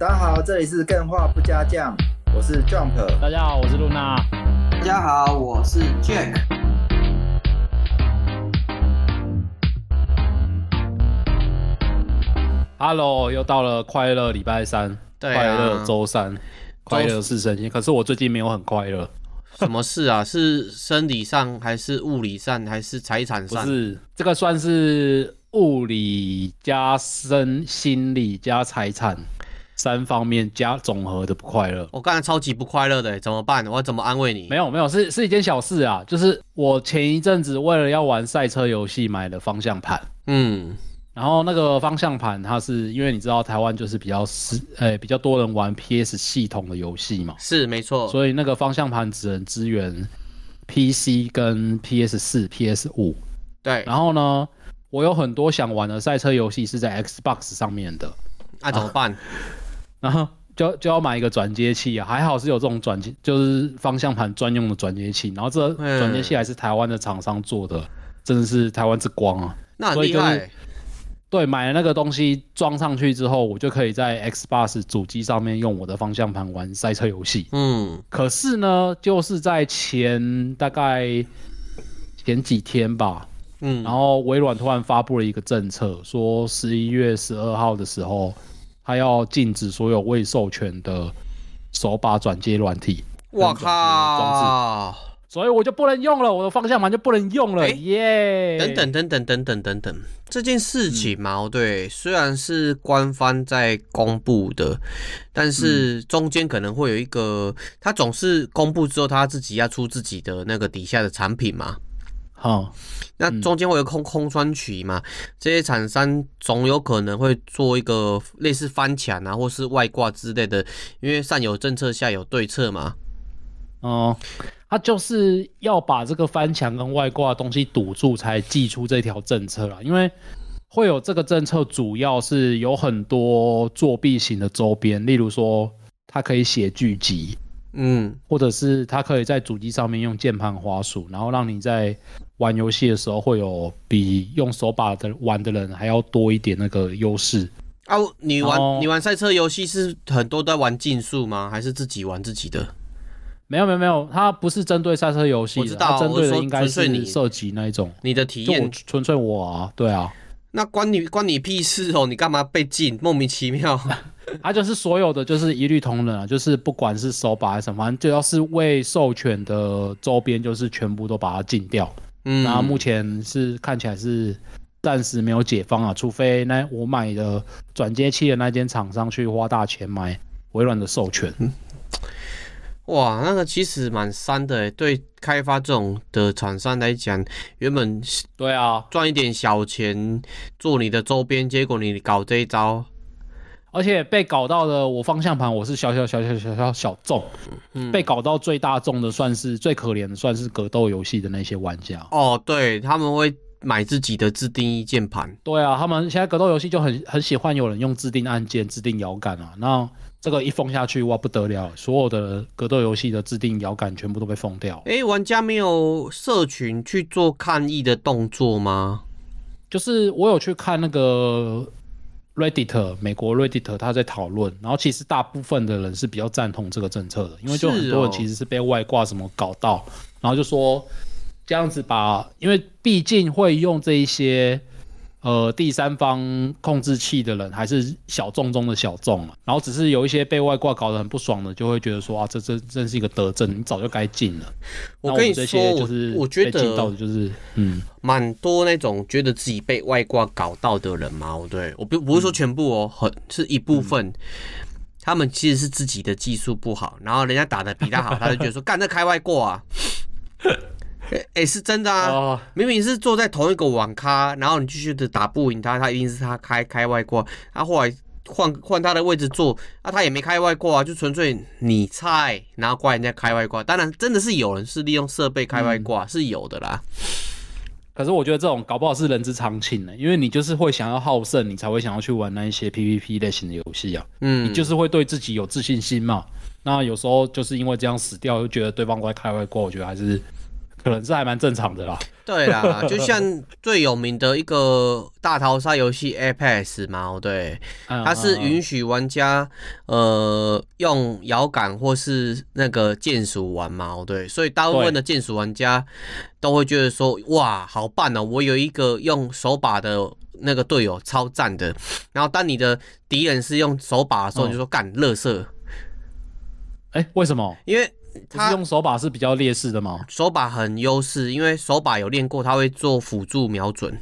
大家好，这里是更画不加酱，我是 Jump。大家好，我是露娜。大家好，我是 Jack。Hello，又到了快乐礼拜三，对啊、快乐周三，快乐是神仙。可是我最近没有很快乐。什么事啊？是生理上，还是物理上，还是财产上？不是，这个算是物理加身心理加财产三方面加总和的不快乐。我刚才超级不快乐的，怎么办？我要怎么安慰你？没有没有，是是一件小事啊，就是我前一阵子为了要玩赛车游戏买了方向盘。嗯。然后那个方向盘，它是因为你知道台湾就是比较是诶比较多人玩 PS 系统的游戏嘛，是没错，所以那个方向盘只能支援 PC 跟 PS 四、PS 五。对，然后呢，我有很多想玩的赛车游戏是在 Xbox 上面的，那、啊、怎么办？然后就就要买一个转接器啊，还好是有这种转接，就是方向盘专用的转接器。然后这转接器还是台湾的厂商做的，真的是台湾之光啊，那很厉害。对，买了那个东西装上去之后，我就可以在 Xbox 主机上面用我的方向盘玩赛车游戏。嗯，可是呢，就是在前大概前几天吧，嗯，然后微软突然发布了一个政策，说十一月十二号的时候，它要禁止所有未授权的手把转接软体。我靠！所以我就不能用了，我的方向盘就不能用了，耶、欸！等等等等等等等等，这件事情嘛，嗯、对，虽然是官方在公布的，但是中间可能会有一个，他总是公布之后，他自己要出自己的那个底下的产品嘛。好，那中间会有空空窗期嘛？这些厂商总有可能会做一个类似翻墙啊，或是外挂之类的，因为上有政策，下有对策嘛。哦。他就是要把这个翻墙跟外挂的东西堵住，才祭出这条政策啦。因为会有这个政策，主要是有很多作弊型的周边，例如说它可以写剧集，嗯，或者是它可以在主机上面用键盘滑鼠，然后让你在玩游戏的时候会有比用手把的玩的人还要多一点那个优势。啊，你玩你玩赛车游戏是很多都在玩竞速吗？还是自己玩自己的？没有没有没有，它不是针对赛车游戏，我知道，针对的应该是你射击那一种。你的体验纯粹我啊，对啊。那关你关你屁事哦！你干嘛被禁？莫名其妙。它就是所有的就是一律同仁啊，就是不管是手把还是什么，反正只要是未授权的周边，就是全部都把它禁掉。嗯。然后目前是看起来是暂时没有解放啊，除非那我买的转接器的那间厂商去花大钱买微软的授权。嗯哇，那个其实蛮伤的诶，对开发这种的厂商来讲，原本对啊赚一点小钱做你的周边，结果你搞这一招，而且被搞到的我方向盘我是小小小小小小小众，嗯，被搞到最大众的算是最可怜的，算是格斗游戏的那些玩家哦，对，他们会买自己的自定义键盘，对啊，他们现在格斗游戏就很很喜欢有人用自定按键、自定摇杆啊，那。这个一封下去哇，不得了！所有的格斗游戏的自定摇杆全部都被封掉。诶，玩家没有社群去做抗议的动作吗？就是我有去看那个 Reddit，美国 Reddit，他在讨论。然后其实大部分的人是比较赞同这个政策的，因为就很多人其实是被外挂什么搞到，然后就说这样子吧，因为毕竟会用这一些。呃，第三方控制器的人还是小众中的小众，然后只是有一些被外挂搞得很不爽的，就会觉得说啊，这这真是一个德政，你早就该禁了。我跟你说，就是我觉得到的就是嗯，蛮多那种觉得自己被外挂搞到的人嘛，对，我不不是说全部哦，很是一部分，嗯、他们其实是自己的技术不好，然后人家打的比他好，他就觉得说 干这开外挂啊。哎、是真的啊！Oh. 明明是坐在同一个网咖，然后你继续的打不赢他，他一定是他开开外挂。他后来换换他的位置坐，啊，他也没开外挂啊，就纯粹你菜，然后怪人家开外挂。当然，真的是有人是利用设备开外挂，嗯，是有的啦。可是我觉得这种搞不好是人之常情呢，因为你就是会想要好胜，你才会想要去玩那一些 PVP 类型的游戏啊。嗯，你就是会对自己有自信心嘛。那有时候就是因为这样死掉，就觉得对方在开外挂，我觉得还是。可能是还蛮正常的啦。对啦，就像最有名的一个大逃杀游戏 Apex 嘛，对，它是允许玩家呃用摇杆或是那个键鼠玩嘛，对，所以大部分的键鼠玩家都会觉得说，哇，好棒哦，我有一个用手把的那个队友超赞的。然后当你的敌人是用手把的时候，你就说干，乐色。哎，为什么？因为他用手把是比较劣势的吗？手把很优势，因为手把有练过，他会做辅助瞄准。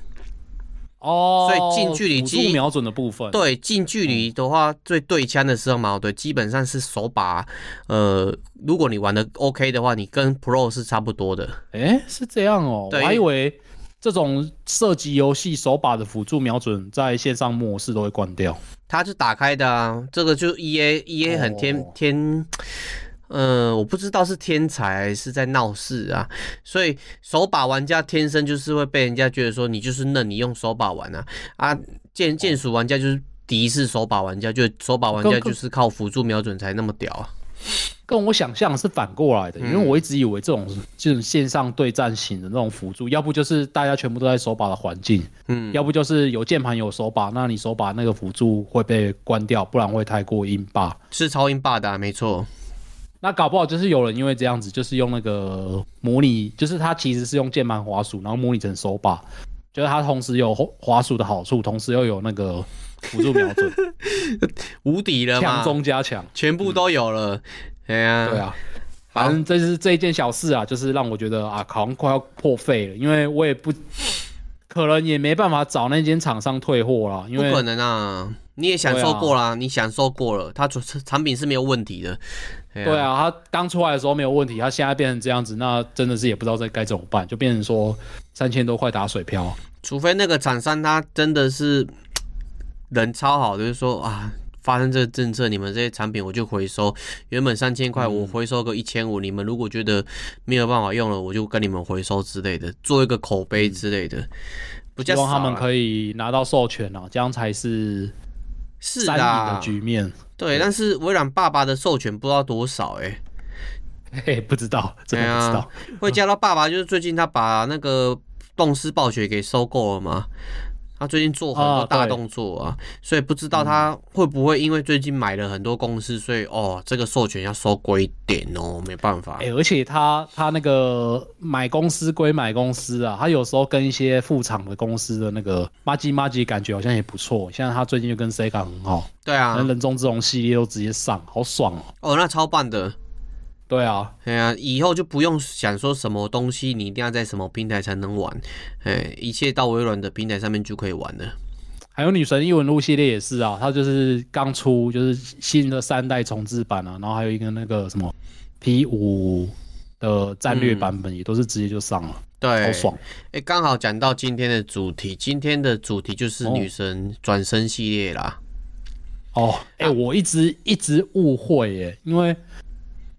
哦，所以近距离辅助瞄准的部分，对，近距离的话，最对枪的时候嘛，对，基本上是手把。呃，如果你玩的 OK 的话，你跟 Pro 是差不多的。哎，是这样哦，我还以为这种射击游戏手把的辅助瞄准在线上模式都会关掉。它是打开的啊，这个就 EA EA 很天、哦、天。呃，我不知道是天才还是在闹事啊，所以手把玩家天生就是会被人家觉得说你就是嫩，你用手把玩啊。啊，剑剑鼠玩家就是敌视手把玩家，就手把玩家就是靠辅助瞄准才那么屌啊，跟我想象是反过来的，因为我一直以为这种这种线上对战型的那种辅助，要不就是大家全部都在手把的环境，嗯，要不就是有键盘有手把，那你手把那个辅助会被关掉，不然会太过音霸，是超音霸的啊，没错。那搞不好就是有人因为这样子，就是用那个模拟，就是它其实是用键盘滑鼠，然后模拟成手把，就是它同时有滑鼠的好处，同时又有那个辅助瞄准，无敌了，强中加强，全部都有了。哎、嗯、呀，对啊，反正这是这一件小事啊，就是让我觉得啊，好像快要破费了，因为我也不可能也没办法找那间厂商退货了，因为不可能啊，你也享受过啦，啊、你享受过了，它产品是没有问题的。对啊，它刚出来的时候没有问题，它现在变成这样子，那真的是也不知道该该怎么办，就变成说三千多块打水漂。除非那个厂商他真的是人超好，就是说啊，发生这个政策，你们这些产品我就回收，原本三千块我回收个一千五，你们如果觉得没有办法用了，我就跟你们回收之类的，做一个口碑之类的，不叫希望他们可以拿到授权啊，这样才是是三赢的局面。对，但是微软爸爸的授权不知道多少哎、欸，嘿，不知道，真的不知道。啊、会加到爸爸，就是最近他把那个动视暴雪给收购了嘛。他最近做很多大动作啊，啊所以不知道他会不会因为最近买了很多公司，所以哦，这个授权要收贵一点哦，没办法。哎、欸，而且他他那个买公司归买公司啊，他有时候跟一些副厂的公司的那个麻吉麻吉感觉好像也不错。像他最近就跟 Sega 很好，对啊，人中之龙系列都直接上，好爽哦。哦，那超棒的。对啊，哎呀，以后就不用想说什么东西你一定要在什么平台才能玩，哎，一切到微软的平台上面就可以玩了。还有女神异闻录系列也是啊，它就是刚出就是新的三代重置版啊，然后还有一个那个什么 P 五的战略版本也都是直接就上了，对、嗯，好爽。哎，刚好讲到今天的主题，今天的主题就是女神转生系列啦。哦，哎、欸，我一直一直误会耶，因为。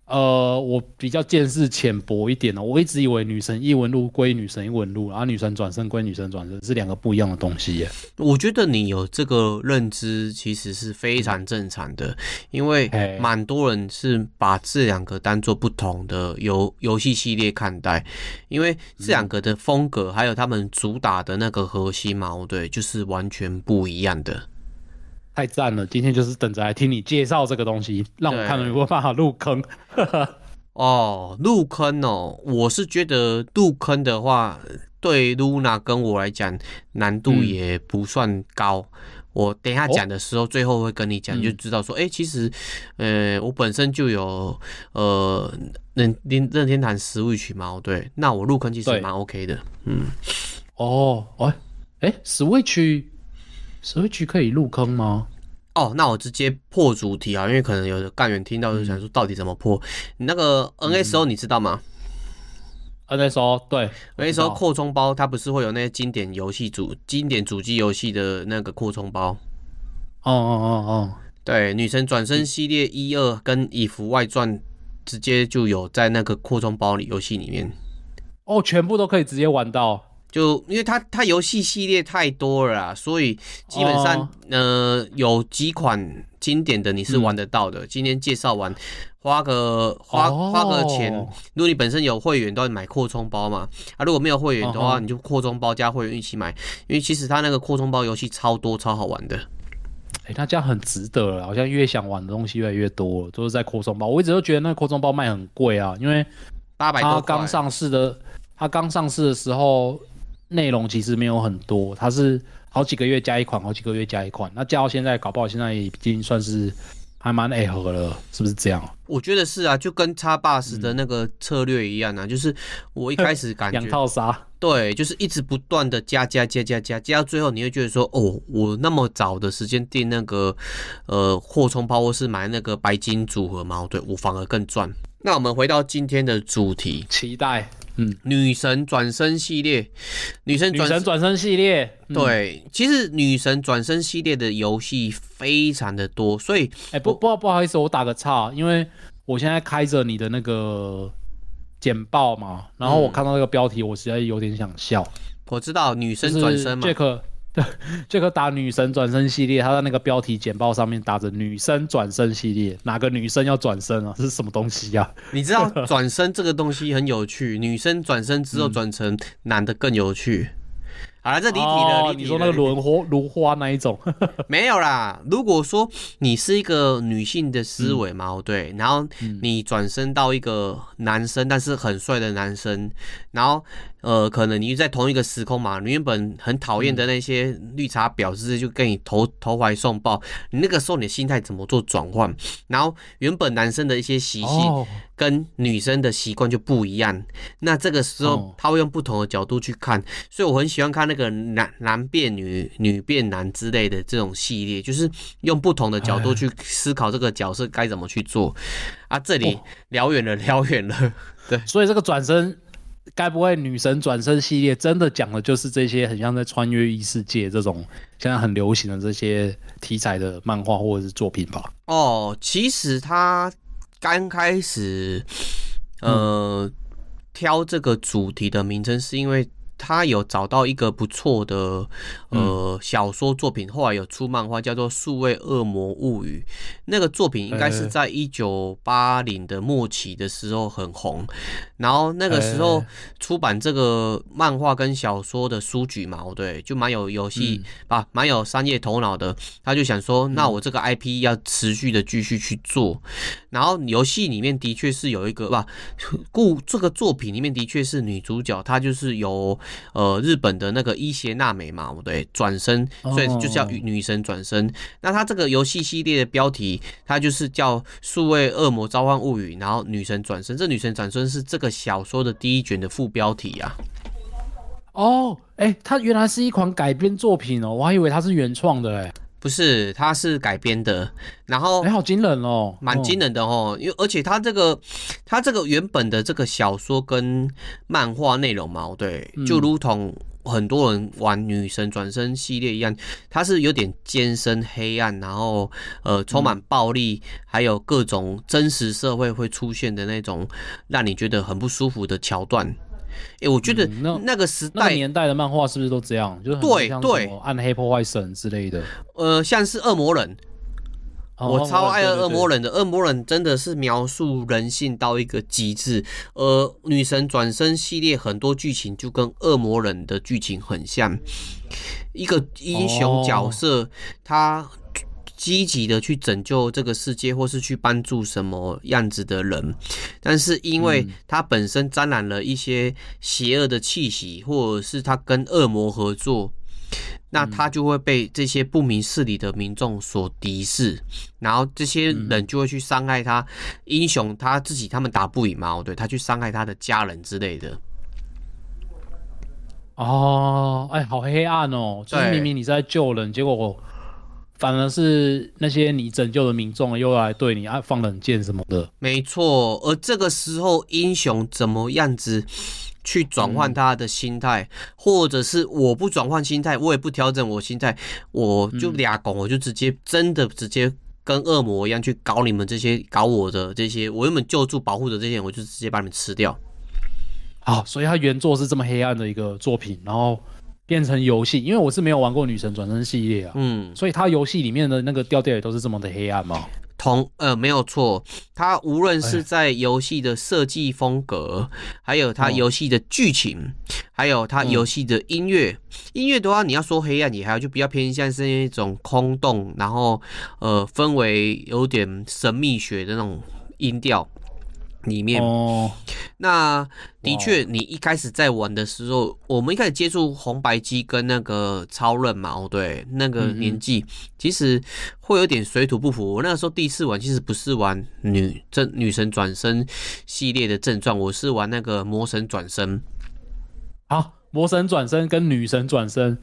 呃，我比较见识浅薄一点呢。我一直以为女神异闻录归女神异闻录，然后女神转身归女神转身，是两个不一样的东西耶。我觉得你有这个认知其实是非常正常的，因为蛮多人是把这两个当做不同的游游戏系列看待，因为这两个的风格还有他们主打的那个核心矛盾，就是完全不一样的。太赞了！今天就是等着来听你介绍这个东西，让我看有没有办法入坑。哦，入坑哦！我是觉得入坑的话，对 Luna 跟我来讲难度也不算高。嗯、我等一下讲的时候，最后会跟你讲，哦、就知道说，哎、欸，其实，呃，我本身就有呃任任任天堂 Switch 嘛，对，那我入坑其实蛮 OK 的。嗯，哦，哎，哎，Switch。Switch 可以入坑吗？哦，那我直接破主题啊，因为可能有的干员听到就想说，到底怎么破？你那个 NSO 你知道吗？嗯，NSO 对，NSO 扩充包它不是会有那些经典游戏主、经典主机游戏的那个扩充包？哦哦哦哦，对，女神转身系列一二跟以服外传直接就有在那个扩充包里游戏里面。哦，全部都可以直接玩到。就因为它它游戏系列太多了啦，所以基本上、哦、呃有几款经典的你是玩得到的。嗯、今天介绍完，花个花花个钱，如果你本身有会员，都要买扩充包嘛。啊，如果没有会员的话，哦、你就扩充包加会员一起买，因为其实它那个扩充包游戏超多超好玩的。哎、欸，那这样很值得了，好像越想玩的东西越来越多了，都是在扩充包。我一直都觉得那扩充包卖很贵啊，因为八百多。它刚上市的，它刚上市的时候。内容其实没有很多，它是好几个月加一款，好几个月加一款。那加到现在，搞不好现在已经算是还蛮爱合了，是不是这样？我觉得是啊，就跟叉 bus 的那个策略一样啊，嗯、就是我一开始感觉 两套杀，对，就是一直不断的加加加加加，加到最后你会觉得说，哦，我那么早的时间订那个呃扩充包，或是买那个白金组合嘛，对，我反而更赚。那我们回到今天的主题，期待。嗯，女神转身系列，女神转生转身系列，对，嗯、其实女神转身系列的游戏非常的多，所以，哎、欸，不不不好意思，我打个岔，因为我现在开着你的那个简报嘛，然后我看到那个标题，我实在有点想笑。我知道女神转身嘛。这个打女神转身系列，他在那个标题简报上面打着“女生转身系列”，哪个女生要转身啊？这是什么东西呀、啊？你知道 转身这个东西很有趣，女生转身之后转成男的更有趣。好了，这离题了。哦、你说那个轮花如花那一种？没有啦。如果说你是一个女性的思维嘛，嗯、对，然后你转身到一个男生，但是很帅的男生，然后。呃，可能你在同一个时空嘛，你原本很讨厌的那些绿茶婊子就跟你投投怀送抱，你那个时候你的心态怎么做转换？然后原本男生的一些习性跟女生的习惯就不一样，那这个时候他会用不同的角度去看，所以我很喜欢看那个男男变女、女变男之类的这种系列，就是用不同的角度去思考这个角色该怎么去做。啊，这里聊远了，聊远了，对，所以这个转身。该不会女神转身系列真的讲的就是这些很像在穿越异世界这种现在很流行的这些题材的漫画或者是作品吧？哦，其实他刚开始呃、嗯、挑这个主题的名称是因为。他有找到一个不错的呃小说作品，后来有出漫画，叫做《数位恶魔物语》。那个作品应该是在一九八零的末期的时候很红，然后那个时候出版这个漫画跟小说的书局嘛，对，就蛮有游戏啊，蛮有商业头脑的。他就想说，那我这个 IP 要持续的继续去做。然后游戏里面的确是有一个吧，故这个作品里面的确是女主角，她就是有。呃，日本的那个伊邪那美嘛，对，转身，所以就叫女神转生。Oh. 那它这个游戏系列的标题，它就是叫《数位恶魔召唤物语》，然后女神转身。这女神转身是这个小说的第一卷的副标题啊。哦，哎，它原来是一款改编作品哦，我还以为它是原创的哎。不是，它是改编的，然后哎，好惊人哦，蛮惊人的哦，因为而且它这个，它这个原本的这个小说跟漫画内容嘛，对，就如同很多人玩女神转身系列一样，它是有点艰深黑暗，然后呃，充满暴力，还有各种真实社会会出现的那种让你觉得很不舒服的桥段。哎、欸，我觉得那个时代、嗯、那个、年代的漫画是不是都这样？就是对对，暗黑破坏神之类的。呃，像是恶魔人，哦、我超爱恶魔人的。恶魔人真的是描述人性到一个极致。呃，女神转生系列很多剧情就跟恶魔人的剧情很像，一个英雄角色、哦、他。积极的去拯救这个世界，或是去帮助什么样子的人，但是因为他本身沾染了一些邪恶的气息，或者是他跟恶魔合作，那他就会被这些不明事理的民众所敌视，然后这些人就会去伤害他。英雄他自己他们打不赢嘛，对，他去伤害他的家人之类的。哦，哎，好黑暗哦！就是明明你在救人，结果我。反而是那些你拯救的民众又来对你啊放冷箭什么的，没错。而这个时候，英雄怎么样子去转换他的心态，嗯、或者是我不转换心态，我也不调整我心态，我就俩拱，我就直接真的直接跟恶魔一样去搞你们这些搞我的这些，我原本救助保护的这些人，我就直接把你们吃掉。好，所以他原作是这么黑暗的一个作品，然后变成游戏。因为我是没有玩过《女神转生》系列啊，嗯，所以它游戏里面的那个调调也都是这么的黑暗吗？同呃没有错，它无论是在游戏的设计风格，还有它游戏的剧情，还有它游戏的音乐，音乐的话，你要说黑暗，也还有就比较偏向是那种空洞，然后呃氛围有点神秘学的那种音调。里面哦，那的确，你一开始在玩的时候，我们一开始接触红白机跟那个超任嘛，哦对，那个年纪其实会有点水土不服。我那个时候第一次玩，其实不是玩女正女神转身系列的正传，我是玩那个魔神转身。好，魔神转身跟女神转生。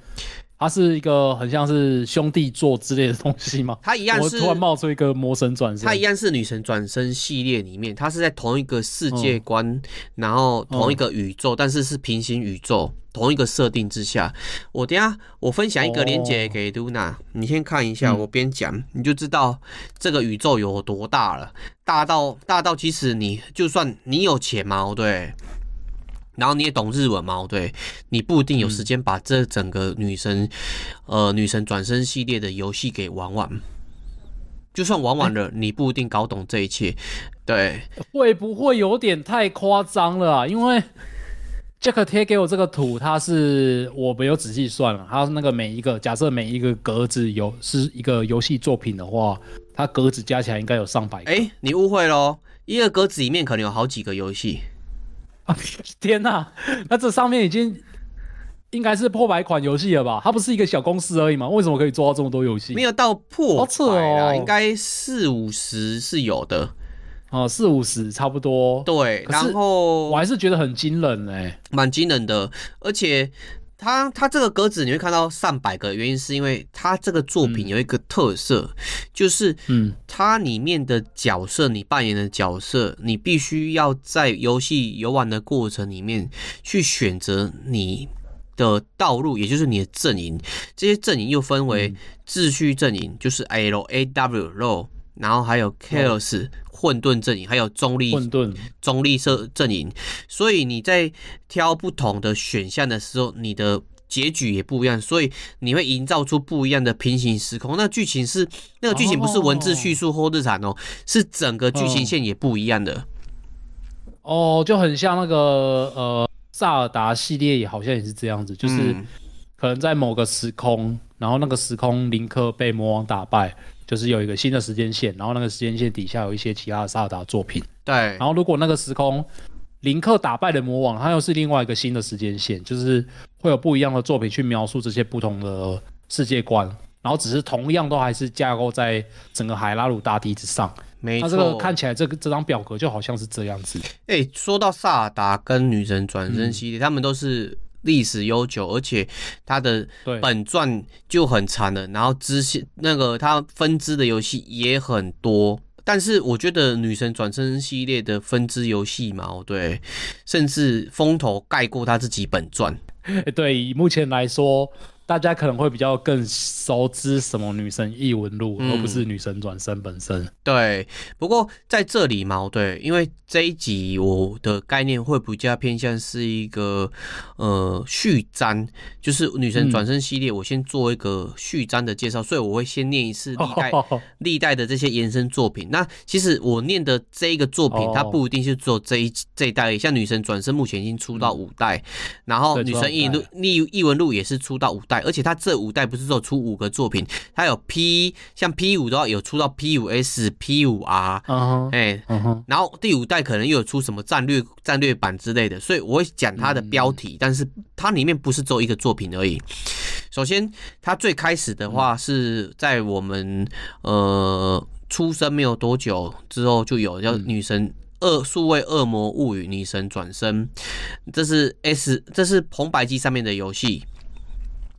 它是一个很像是兄弟座之类的东西吗？它一样是突然冒出一个魔神转生，它一样是女神转生系列里面，它是在同一个世界观，嗯、然后同一个宇宙，嗯、但是是平行宇宙，同一个设定之下。我等下我分享一个链接给 Luna，、哦、你先看一下，我边讲、嗯、你就知道这个宇宙有多大了，大到大到其实你就算你有钱嘛，对。然后你也懂日文嘛？对，你不一定有时间把这整个女神，呃，女神转身系列的游戏给玩完。就算玩完了，你不一定搞懂这一切。对，会不会有点太夸张了啊？因为 Jack 贴给我这个图，它是我没有仔细算了，它那个每一个假设每一个格子有是一个游戏作品的话，它格子加起来应该有上百个。哎，你误会喽，一个格子里面可能有好几个游戏。天哪，那这上面已经应该是破百款游戏了吧？它不是一个小公司而已吗？为什么可以做到这么多游戏？没有到破百啊，应该四五十是有的。哦，四五十差不多。对，然后我还是觉得很惊人哎，蛮惊人的，而且。它它这个格子你会看到上百个，原因是因为它这个作品有一个特色，嗯、就是嗯，它里面的角色，你扮演的角色，你必须要在游戏游玩的过程里面去选择你的道路，也就是你的阵营。这些阵营又分为秩序阵营，就是 L A W L，然后还有 Chaos。嗯混沌阵营还有中立混沌中立色阵营，所以你在挑不同的选项的时候，你的结局也不一样，所以你会营造出不一样的平行时空。那剧情是那个剧情不是文字叙述或日常哦，哦是整个剧情线也不一样的。哦，就很像那个呃萨尔达系列也好像也是这样子，就是可能在某个时空，然后那个时空林克被魔王打败。就是有一个新的时间线，然后那个时间线底下有一些其他的萨尔达作品。对，然后如果那个时空林克打败了魔王，他又是另外一个新的时间线，就是会有不一样的作品去描述这些不同的世界观，然后只是同样都还是架构在整个海拉鲁大地之上。没错，那这个看起来这个这张表格就好像是这样子。哎、欸，说到萨尔达跟女神转生系列，嗯、他们都是。历史悠久，而且它的本传就很长了，然后支线那个它分支的游戏也很多。但是我觉得女神转身系列的分支游戏嘛，对，甚至风头盖过他自己本传。对，以目前来说。大家可能会比较更熟知什么女神异闻录，而不是女神转生本身。嗯。对，不过在这里嘛，对，因为这一集我的概念会比较偏向是一个呃序章，就是女神转生系列，我先做一个序章的介绍，嗯、所以我会先念一次历代历代的这些延伸作品。那其实我念的这一个作品，它不一定是做这一这一代，像女神转生目前已经出到五代，嗯、然后女神异闻录异异闻录也是出到五代。而且它这五代不是说出五个作品，它有 P 像 P 五的话有出到 P 五 S、P 五 R，哎，然后第五代可能又有出什么战略战略版之类的，所以我会讲它的标题，嗯、但是它里面不是只有一个作品而已。首先，它最开始的话是在我们呃出生没有多久之后就有叫女神恶数位恶魔物语女神转身，这是 S 这是红白机上面的游戏。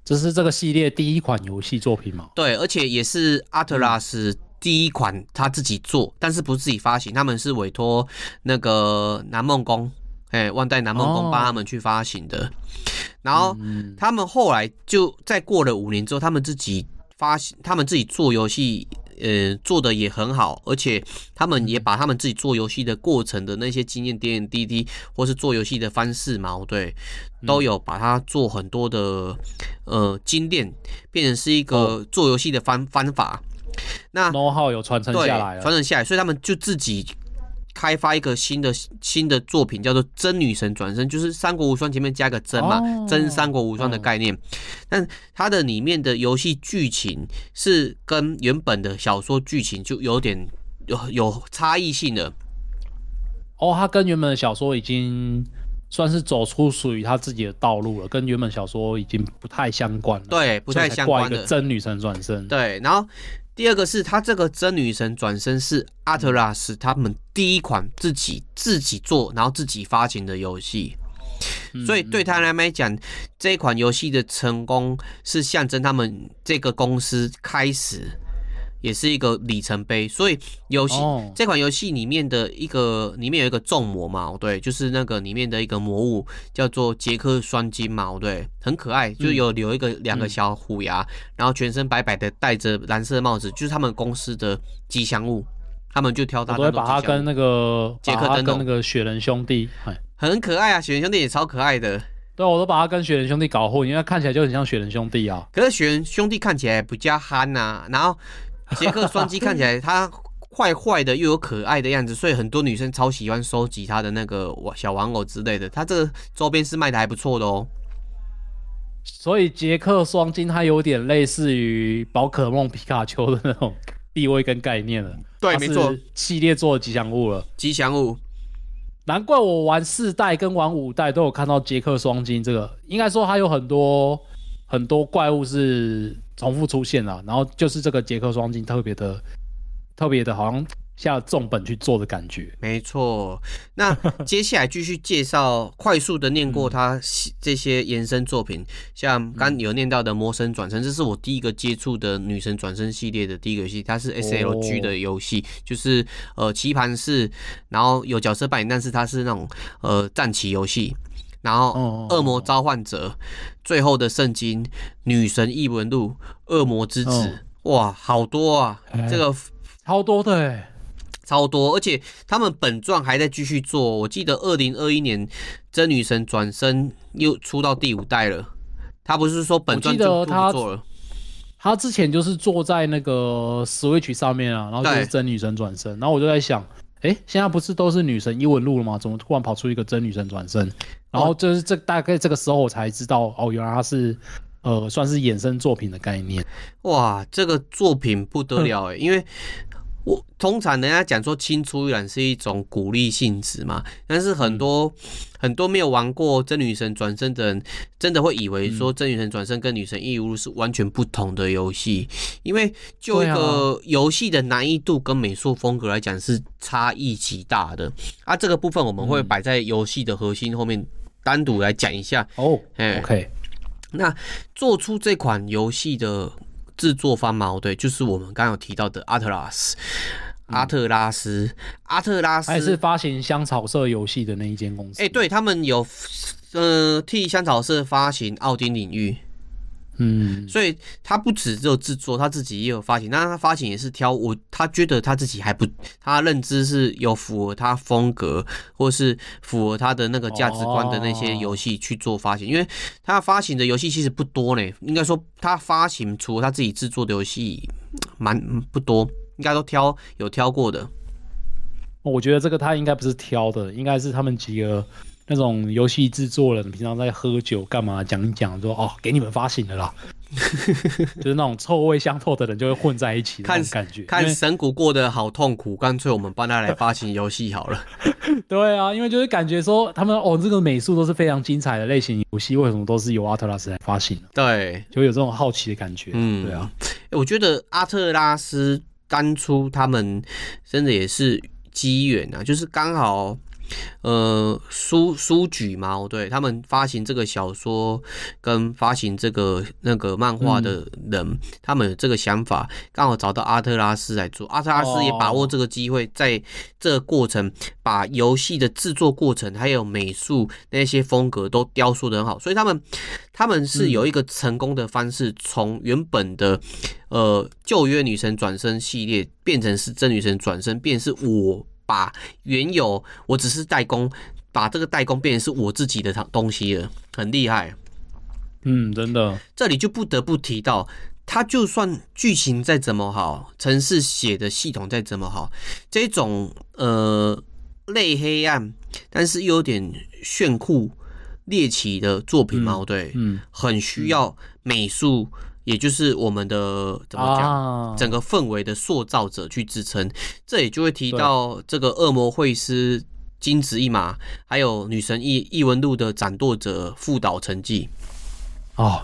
这是这个系列第一款游戏作品嘛？对，而且也是阿特拉斯第一款他自己做，但是不是自己发行，他们是委托那个南梦宫，哎，万代南梦宫帮他们去发行的。哦、然后他们后来就再过了五年之后，他们自己发行，他们自己做游戏呃做的也很好，而且他们也把他们自己做游戏的过程的那些经验点点滴滴，或是做游戏的方式嘛，对，都有把它做很多的呃经验，变成是一个做游戏的方方法。那 know-how 有传承下来了，传承下来，所以他们就自己。开发一个新的新的作品，叫做《真女神转生》，就是《三国无双》前面加个“真”嘛，“哦、真三国无双”的概念。哦、但它的里面的游戏剧情是跟原本的小说剧情就有点有有差异性的。哦，它跟原本的小说已经算是走出属于他自己的道路了，跟原本小说已经不太相关了。对，不太相关的。真女神转生。对，然后。第二个是他这个真女神转身是阿特拉斯他们第一款自己自己做然后自己发行的游戏，所以对他来讲，这一款游戏的成功是象征他们这个公司开始。也是一个里程碑，所以游戏、oh. 这款游戏里面的一个里面有一个重魔嘛，对，就是那个里面的一个魔物叫做杰克双金毛，对，很可爱，就有留一个两个小虎牙，嗯、然后全身白白的，戴着蓝色帽子，就是他们公司的吉祥物，他们就挑他，我会把它跟那个杰克跟那个雪人兄弟，很可爱啊，雪人兄弟也超可爱的，对，我都把它跟雪人兄弟搞混，因为看起来就很像雪人兄弟啊，可是雪人兄弟看起来比较憨呐、啊，然后。杰克双击看起来他坏坏的又有可爱的样子，所以很多女生超喜欢收集他的那个小玩偶之类的。他这个周边是卖的还不错的哦。所以杰克双金它有点类似于宝可梦皮卡丘的那种地位跟概念了。对，没错，系列做的吉祥物了。吉祥物，难怪我玩四代跟玩五代都有看到杰克双金这个。应该说它有很多很多怪物是。重复出现了，然后就是这个杰克双金特别的、特别的，好像下重本去做的感觉。没错，那接下来继续介绍，快速的念过他这些延伸作品，嗯、像刚有念到的《魔神转生》，这是我第一个接触的女神转生系列的第一个游戏，它是 SLG 的游戏，哦、就是呃棋盘式，然后有角色扮演，但是它是那种呃战棋游戏。然后，恶魔召唤者，最后的圣经，女神异闻录，恶魔之子，哇，好多啊！这个超多的，超多，而且他们本传还在继续做。我记得二零二一年真女神转生又出到第五代了。他不是说本传就不做了？他之前就是坐在那个 Switch 上面啊，然后就是真女神转生，然后我就在想。哎，现在不是都是女神异闻录了吗？怎么突然跑出一个真女神转生？然后就是这大概这个时候我才知道，哦，原来它是呃算是衍生作品的概念。哇，这个作品不得了哎，因为。我通常人家讲说青出于蓝是一种鼓励性质嘛，但是很多、嗯、很多没有玩过真女神转身的人，真的会以为说真女神转身跟女神异物是完全不同的游戏，因为就一个游戏的难易度跟美术风格来讲是差异极大的啊。这个部分我们会摆在游戏的核心后面单独来讲一下哦。哎，OK，那做出这款游戏的。制作方嘛，对，就是我们刚刚有提到的阿特拉斯，阿特拉斯，阿特拉斯，还是发行香草社游戏的那一间公司。哎，对，他们有，呃，替香草社发行奥丁领域。嗯，所以他不止只有制作，他自己也有发行。那他发行也是挑我，他觉得他自己还不，他认知是有符合他风格，或是符合他的那个价值观的那些游戏去做发行。因为他发行的游戏其实不多呢，应该说他发行除了他自己制作的游戏，蛮不多，应该都挑有挑过的。我觉得这个他应该不是挑的，应该是他们几个。那种游戏制作人平常在喝酒干嘛讲一讲说哦，给你们发行的啦，就是那种臭味相投的人就会混在一起，看感觉看神谷过得好痛苦，干脆我们帮他来发行游戏好了。对啊，因为就是感觉说他们哦，这个美术都是非常精彩的类型游戏，为什么都是由阿特拉斯来发行？对，就有这种好奇的感觉。嗯，对啊，我觉得阿特拉斯当初他们真的也是机缘啊，就是刚好。呃书书局嘛，对，他们发行这个小说跟发行这个那个漫画的人，嗯、他们有这个想法，刚好找到阿特拉斯来做。阿特拉斯也把握这个机会，在这个过程把游戏的制作过程还有美术那些风格都雕塑的很好，所以他们他们是有一个成功的方式，从原本的呃旧约女神转身系列变成是真女神转身，变成是我。把原有我只是代工，把这个代工变成是我自己的东西了，很厉害。嗯，真的。这里就不得不提到，它就算剧情再怎么好，城市写的系统再怎么好，这种呃类黑暗，但是又有点炫酷猎奇的作品嘛，对，嗯，很需要美术。也就是我们的怎么讲，啊、整个氛围的塑造者去支撑，这也就会提到这个恶魔会师金子一马，还有女神异异闻录的掌舵者副岛成纪。哦，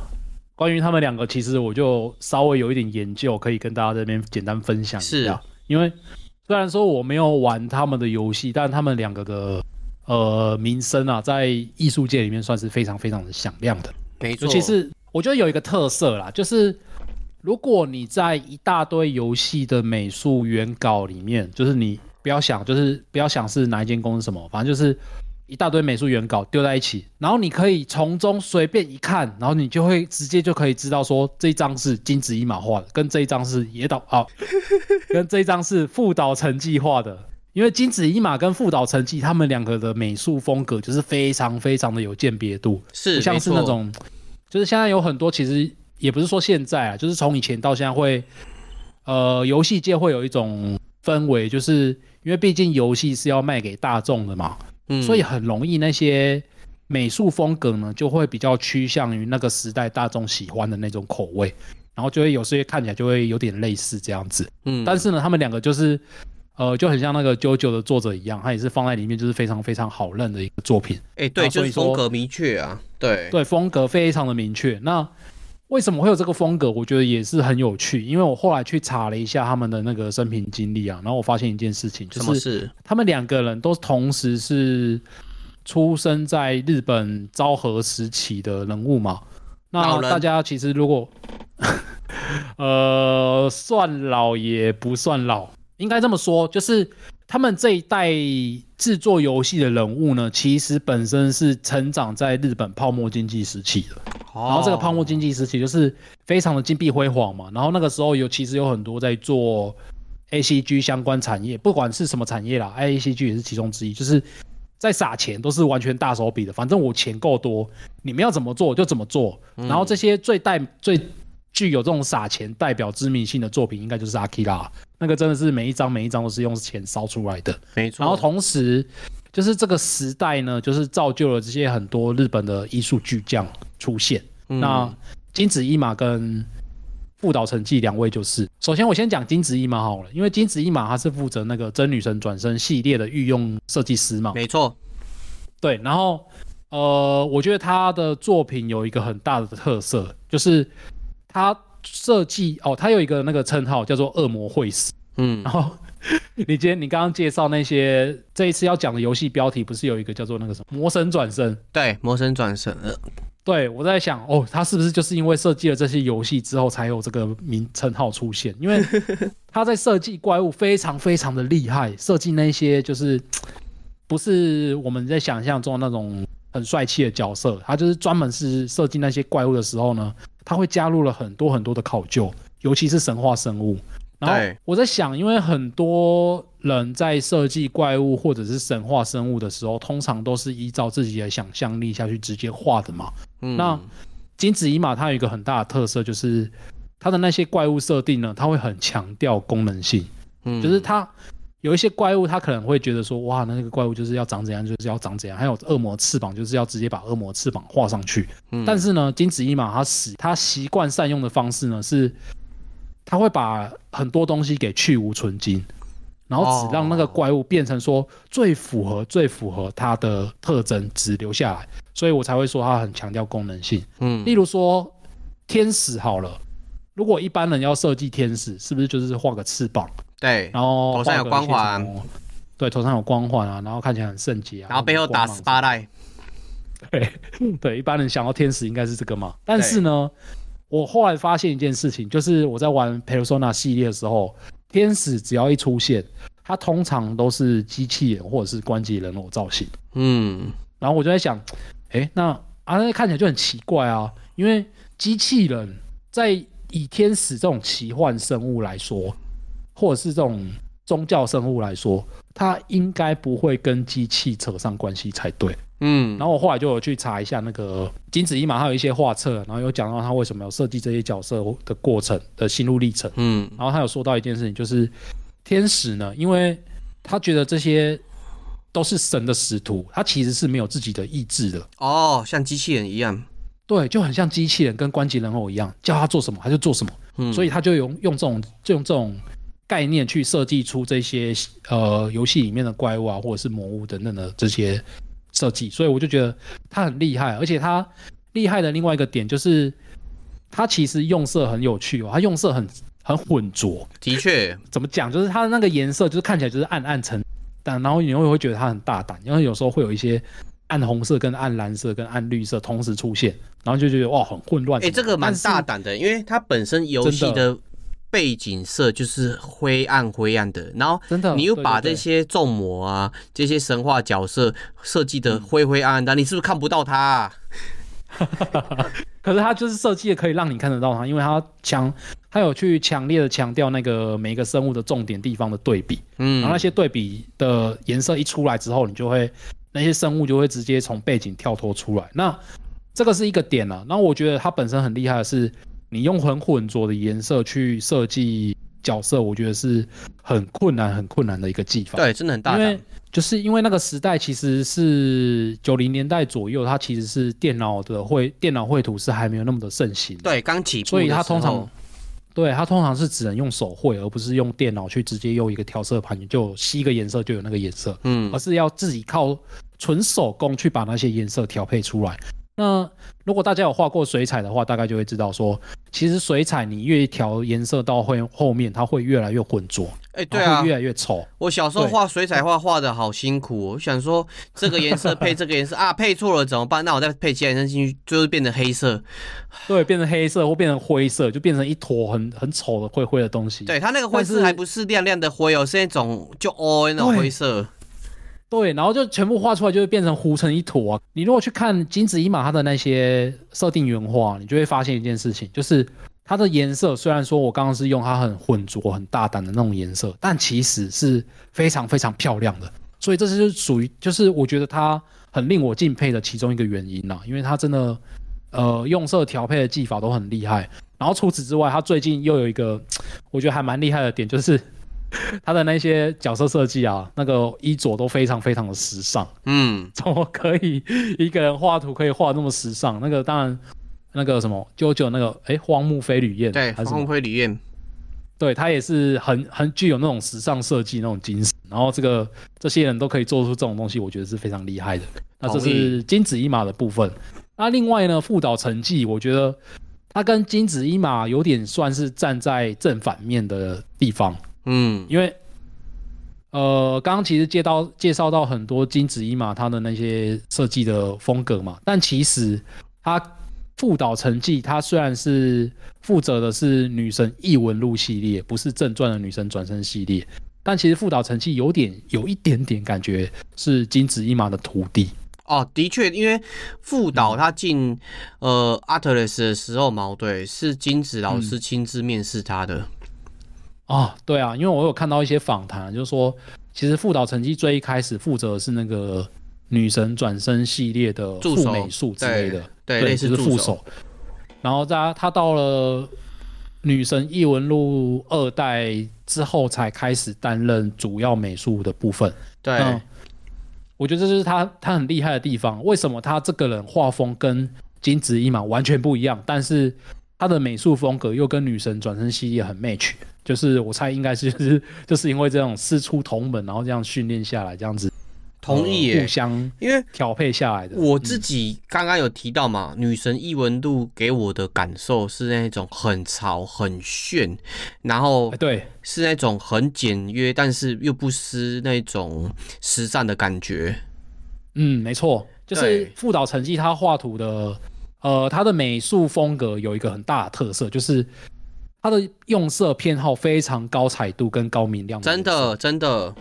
关于他们两个，其实我就稍微有一点研究，可以跟大家这边简单分享一下。是，因为虽然说我没有玩他们的游戏，但他们两个的呃名声啊，在艺术界里面算是非常非常的响亮的。没错，尤其是。我觉得有一个特色啦，就是如果你在一大堆游戏的美术原稿里面，就是你不要想，就是不要想是哪一间公司什么，反正就是一大堆美术原稿丢在一起，然后你可以从中随便一看，然后你就会直接就可以知道说这一张是金子一马画的，跟这一张是野岛啊，跟这一张是副岛成纪画的，因为金子一马跟副岛成纪他们两个的美术风格就是非常非常的有鉴别度，是不像是那种。就是现在有很多，其实也不是说现在啊，就是从以前到现在会，呃，游戏界会有一种氛围，就是因为毕竟游戏是要卖给大众的嘛，嗯，所以很容易那些美术风格呢，就会比较趋向于那个时代大众喜欢的那种口味，然后就会有些看起来就会有点类似这样子，嗯，但是呢，他们两个就是。呃，就很像那个 JoJo 的作者一样，他也是放在里面，就是非常非常好认的一个作品。哎、欸，对，就是风格明确啊，对对，风格非常的明确。那为什么会有这个风格？我觉得也是很有趣，因为我后来去查了一下他们的那个生平经历啊，然后我发现一件事情，就是他们两个人都同时是出生在日本昭和时期的人物嘛。那大家其实如果 呃算老也不算老。应该这么说，就是他们这一代制作游戏的人物呢，其实本身是成长在日本泡沫经济时期的。然后这个泡沫经济时期就是非常的金碧辉煌嘛。然后那个时候有其实有很多在做 ACG 相关产业，不管是什么产业啦，ACG 也是其中之一，就是在撒钱都是完全大手笔的。反正我钱够多，你们要怎么做就怎么做。然后这些最带最具有这种撒钱代表知名性的作品，应该就是阿基拉。那个真的是每一张每一张都是用钱烧出来的，没错。然后同时，就是这个时代呢，就是造就了这些很多日本的艺术巨匠出现。嗯、那金子一马跟富岛成纪两位就是，首先我先讲金子一马好了，因为金子一马他是负责那个真女神转生系列的御用设计师嘛，没错。对，然后呃，我觉得他的作品有一个很大的特色，就是他。设计哦，他有一个那个称号叫做“恶魔会师”。嗯，然后 你今天你刚刚介绍那些这一次要讲的游戏标题，不是有一个叫做那个什么“魔神转生”？对，“魔神转生”。呃，对，我在想哦，他是不是就是因为设计了这些游戏之后，才有这个名称号出现？因为 他在设计怪物非常非常的厉害，设计那些就是 不是我们在想象中的那种很帅气的角色，他就是专门是设计那些怪物的时候呢。他会加入了很多很多的考究，尤其是神话生物。然后我在想，因为很多人在设计怪物或者是神话生物的时候，通常都是依照自己的想象力下去直接画的嘛。嗯。那金子一马它有一个很大的特色，就是它的那些怪物设定呢，它会很强调功能性。嗯。就是它。有一些怪物，他可能会觉得说，哇，那个怪物就是要长怎样，就是要长怎样。还有恶魔翅膀，就是要直接把恶魔翅膀画上去。嗯。但是呢，金子一马他使他习惯善用的方式呢，是他会把很多东西给去无存精，然后只让那个怪物变成说最符合、最符合它的特征，只留下来。所以我才会说他很强调功能性。嗯。例如说天使好了，如果一般人要设计天使，是不是就是画个翅膀？对，然后头上有光环，对，头上有光环啊，然后看起来很圣洁啊，然后背后打 spotlight。对 对，一般人想到天使应该是这个嘛。但是呢，我后来发现一件事情，就是我在玩 Persona 系列的时候，天使只要一出现，它通常都是机器人或者是关节人偶造型。嗯，然后我就在想，哎，那啊，那看起来就很奇怪啊，因为机器人在以天使这种奇幻生物来说，或者是这种宗教生物来说，它应该不会跟机器扯上关系才对。嗯，然后我后来就有去查一下那个金子一马，他有一些画册，然后有讲到他为什么要设计这些角色的过程的心路历程。嗯，然后他有说到一件事情，就是天使呢，因为他觉得这些都是神的使徒，他其实是没有自己的意志的。哦，像机器人一样。对，就很像机器人跟关节人偶一样，叫他做什么他就做什么。嗯，所以他就用用这种就用这种概念去设计出这些呃游戏里面的怪物啊，或者是魔物等等的这些。设计，所以我就觉得他很厉害，而且他厉害的另外一个点就是，他其实用色很有趣哦，他用色很很浑浊。的确，怎么讲？就是他的那个颜色，就是看起来就是暗暗沉但，然后你会会觉得他很大胆，因为有时候会有一些暗红色、跟暗蓝色、跟暗绿色同时出现，然后就觉得哇，很混乱。哎、欸，这个蛮大胆的，因为它本身游戏的。背景色就是灰暗灰暗的，然后你又把这些众魔啊，这些神话角色设计的灰灰暗暗的，你是不是看不到它啊？可是它就是设计的可以让你看得到它，因为它强，它有去强烈的强调那个每一个生物的重点地方的对比，嗯，然后那些对比的颜色一出来之后，你就会那些生物就会直接从背景跳脱出来，那这个是一个点啊。然后我觉得它本身很厉害的是。你用很混浊的颜色去设计角色，我觉得是很困难、很困难的一个技法。对，真的很大胆。因为就是因为那个时代其实是九零年代左右，它其实是电脑的绘电脑绘图是还没有那么的盛行。对，刚起步，所以它通常对它通常是只能用手绘，而不是用电脑去直接用一个调色盘就吸一个颜色就有那个颜色。嗯，而是要自己靠纯手工去把那些颜色调配出来。那如果大家有画过水彩的话，大概就会知道说，其实水彩你越调颜色到会后面，它会越来越浑浊，哎、欸，对啊，会越来越丑。我小时候画水彩画画的好辛苦，我想说这个颜色配这个颜色 啊，配错了怎么办？那我再配其他颜色进去，就会变成黑色。对，变成黑色或变成灰色，就变成一坨很很丑的灰灰的东西。对，它那个灰色还不是亮亮的灰哦，是那种就哦那种灰色。对，然后就全部画出来，就会变成糊成一坨啊。你如果去看金子一马他的那些设定原画，你就会发现一件事情，就是它的颜色虽然说我刚刚是用它很浑浊、很大胆的那种颜色，但其实是非常非常漂亮的。所以这是属于，就是我觉得它很令我敬佩的其中一个原因呐，因为它真的呃用色调配的技法都很厉害。然后除此之外，他最近又有一个我觉得还蛮厉害的点，就是。他的那些角色设计啊，那个衣着都非常非常的时尚。嗯，怎么可以一个人画图可以画那么时尚？那个当然，那个什么，JoJo 那个哎、欸，荒木飞吕彦，对，荒木飞吕彦，对他也是很很具有那种时尚设计那种精神。然后这个这些人都可以做出这种东西，我觉得是非常厉害的。那这是金子一马的部分。那另外呢，副导成绩，我觉得他跟金子一马有点算是站在正反面的地方。嗯，因为，呃，刚刚其实介绍介绍到很多金子一马他的那些设计的风格嘛，但其实他副导成绩他虽然是负责的是女神异闻录系列，不是正传的女神转身系列，但其实副导成绩有点有一点点感觉是金子一马的徒弟。哦，的确，因为副导他进、嗯、呃阿特雷斯的时候嘛，对，是金子老师亲自面试他的。嗯啊、哦，对啊，因为我有看到一些访谈，就是说，其实副导成绩最一开始负责的是那个女神转身系列的副美术之类的，对，对，类似副手。然后他他到了女神异闻录二代之后，才开始担任主要美术的部分。对，我觉得这就是他他很厉害的地方。为什么他这个人画风跟金子一马完全不一样，但是他的美术风格又跟女神转身系列很 match？就是我猜应该是就是 就是因为这种师出同门，然后这样训练下来这样子，同意耶，互相因为调配下来的。我自己刚刚有提到嘛，嗯、女神异闻录给我的感受是那种很潮、很炫，然后对，是那种很简约，但是又不失那种时尚的感觉。嗯，没错，就是副岛成绩他画图的，呃，他的美术风格有一个很大的特色，就是他的用色偏好非常高彩度跟高明亮的。真的，真的。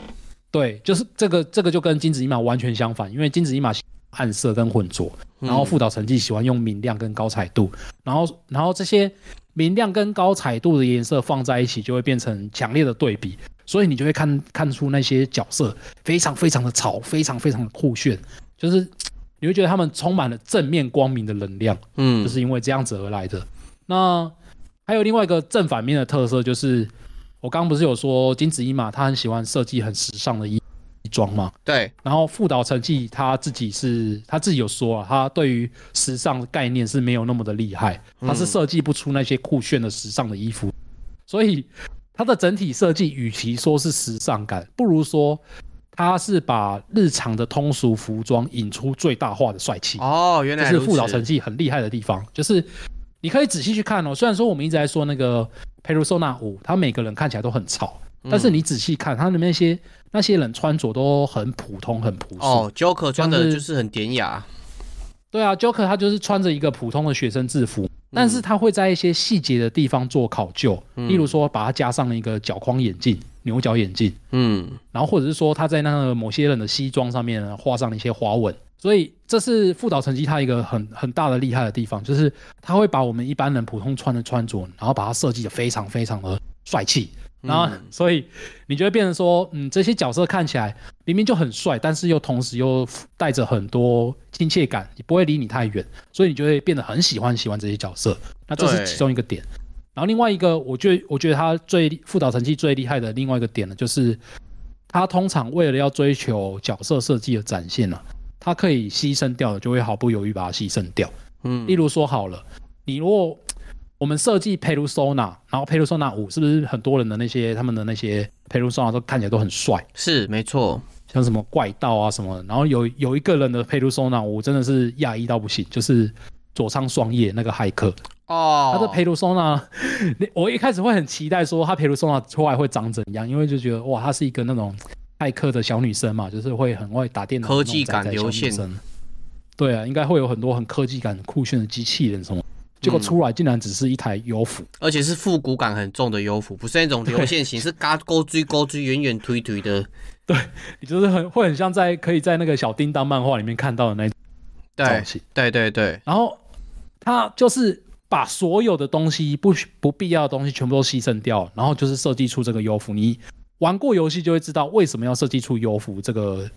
对，就是这个，这个就跟金子一马完全相反，因为金子一马暗色跟混浊，然后副导成绩喜欢用明亮跟高彩度，然后，然后这些明亮跟高彩度的颜色放在一起，就会变成强烈的对比，所以你就会看看出那些角色非常非常的潮，非常非常的酷炫，就是你会觉得他们充满了正面光明的能量，嗯，就是因为这样子而来的。那还有另外一个正反面的特色就是。我刚刚不是有说金子一嘛他很喜欢设计很时尚的衣衣装嘛？对。然后副岛成纪他自己是他自己有说啊，他对于时尚的概念是没有那么的厉害，他是设计不出那些酷炫的时尚的衣服，嗯、所以他的整体设计与其说是时尚感，不如说他是把日常的通俗服装引出最大化的帅气。哦，原来这是富岛成纪很厉害的地方，就是你可以仔细去看哦。虽然说我们一直在说那个。Persona 5，他每个人看起来都很潮，嗯、但是你仔细看，他的那些那些人穿着都很普通，很朴素。哦，Joker 穿的就是很典雅。对啊，Joker 他就是穿着一个普通的学生制服，嗯、但是他会在一些细节的地方做考究，嗯、例如说把它加上了一个角框眼镜、牛角眼镜，嗯，然后或者是说他在那个某些人的西装上面画上了一些花纹。所以这是副导成绩它一个很很大的厉害的地方，就是它会把我们一般人普通穿的穿着，然后把它设计的非常非常的帅气，然后所以你就会变成说，嗯，这些角色看起来明明就很帅，但是又同时又带着很多亲切感，也不会离你太远，所以你就会变得很喜欢喜欢这些角色。那这是其中一个点。然后另外一个，我觉得我觉得他最副导成绩最厉害的另外一个点呢，就是他通常为了要追求角色设计的展现呢、啊。他可以牺牲掉的，就会毫不犹豫把它牺牲掉。嗯，例如说好了，你如果我们设计 Persona，然后 Persona 5是不是很多人的那些他们的那些 Persona 都看起来都很帅？是没错，像什么怪盗啊什么的。然后有有一个人的 Persona 5真的是讶异到不行，就是佐仓双叶那个骇客哦。他的 Persona，我一开始会很期待说他 Persona 出来会长怎样，因为就觉得哇，他是一个那种。骇客的小女生嘛，就是会很会打电脑，科技感流线。对啊，应该会有很多很科技感、酷炫的机器人什么。结果出来竟然只是一台幽浮，而且是复古感很重的优抚，不是那种流线型，是嘎勾追勾追、远远推推的。对，你就是很会很像在可以在那个小叮当漫画里面看到的那种造型。对对对。然后他就是把所有的东西不不必要的东西全部都牺牲掉，然后就是设计出这个优抚。你。玩过游戏就会知道为什么要设计出幽浮这个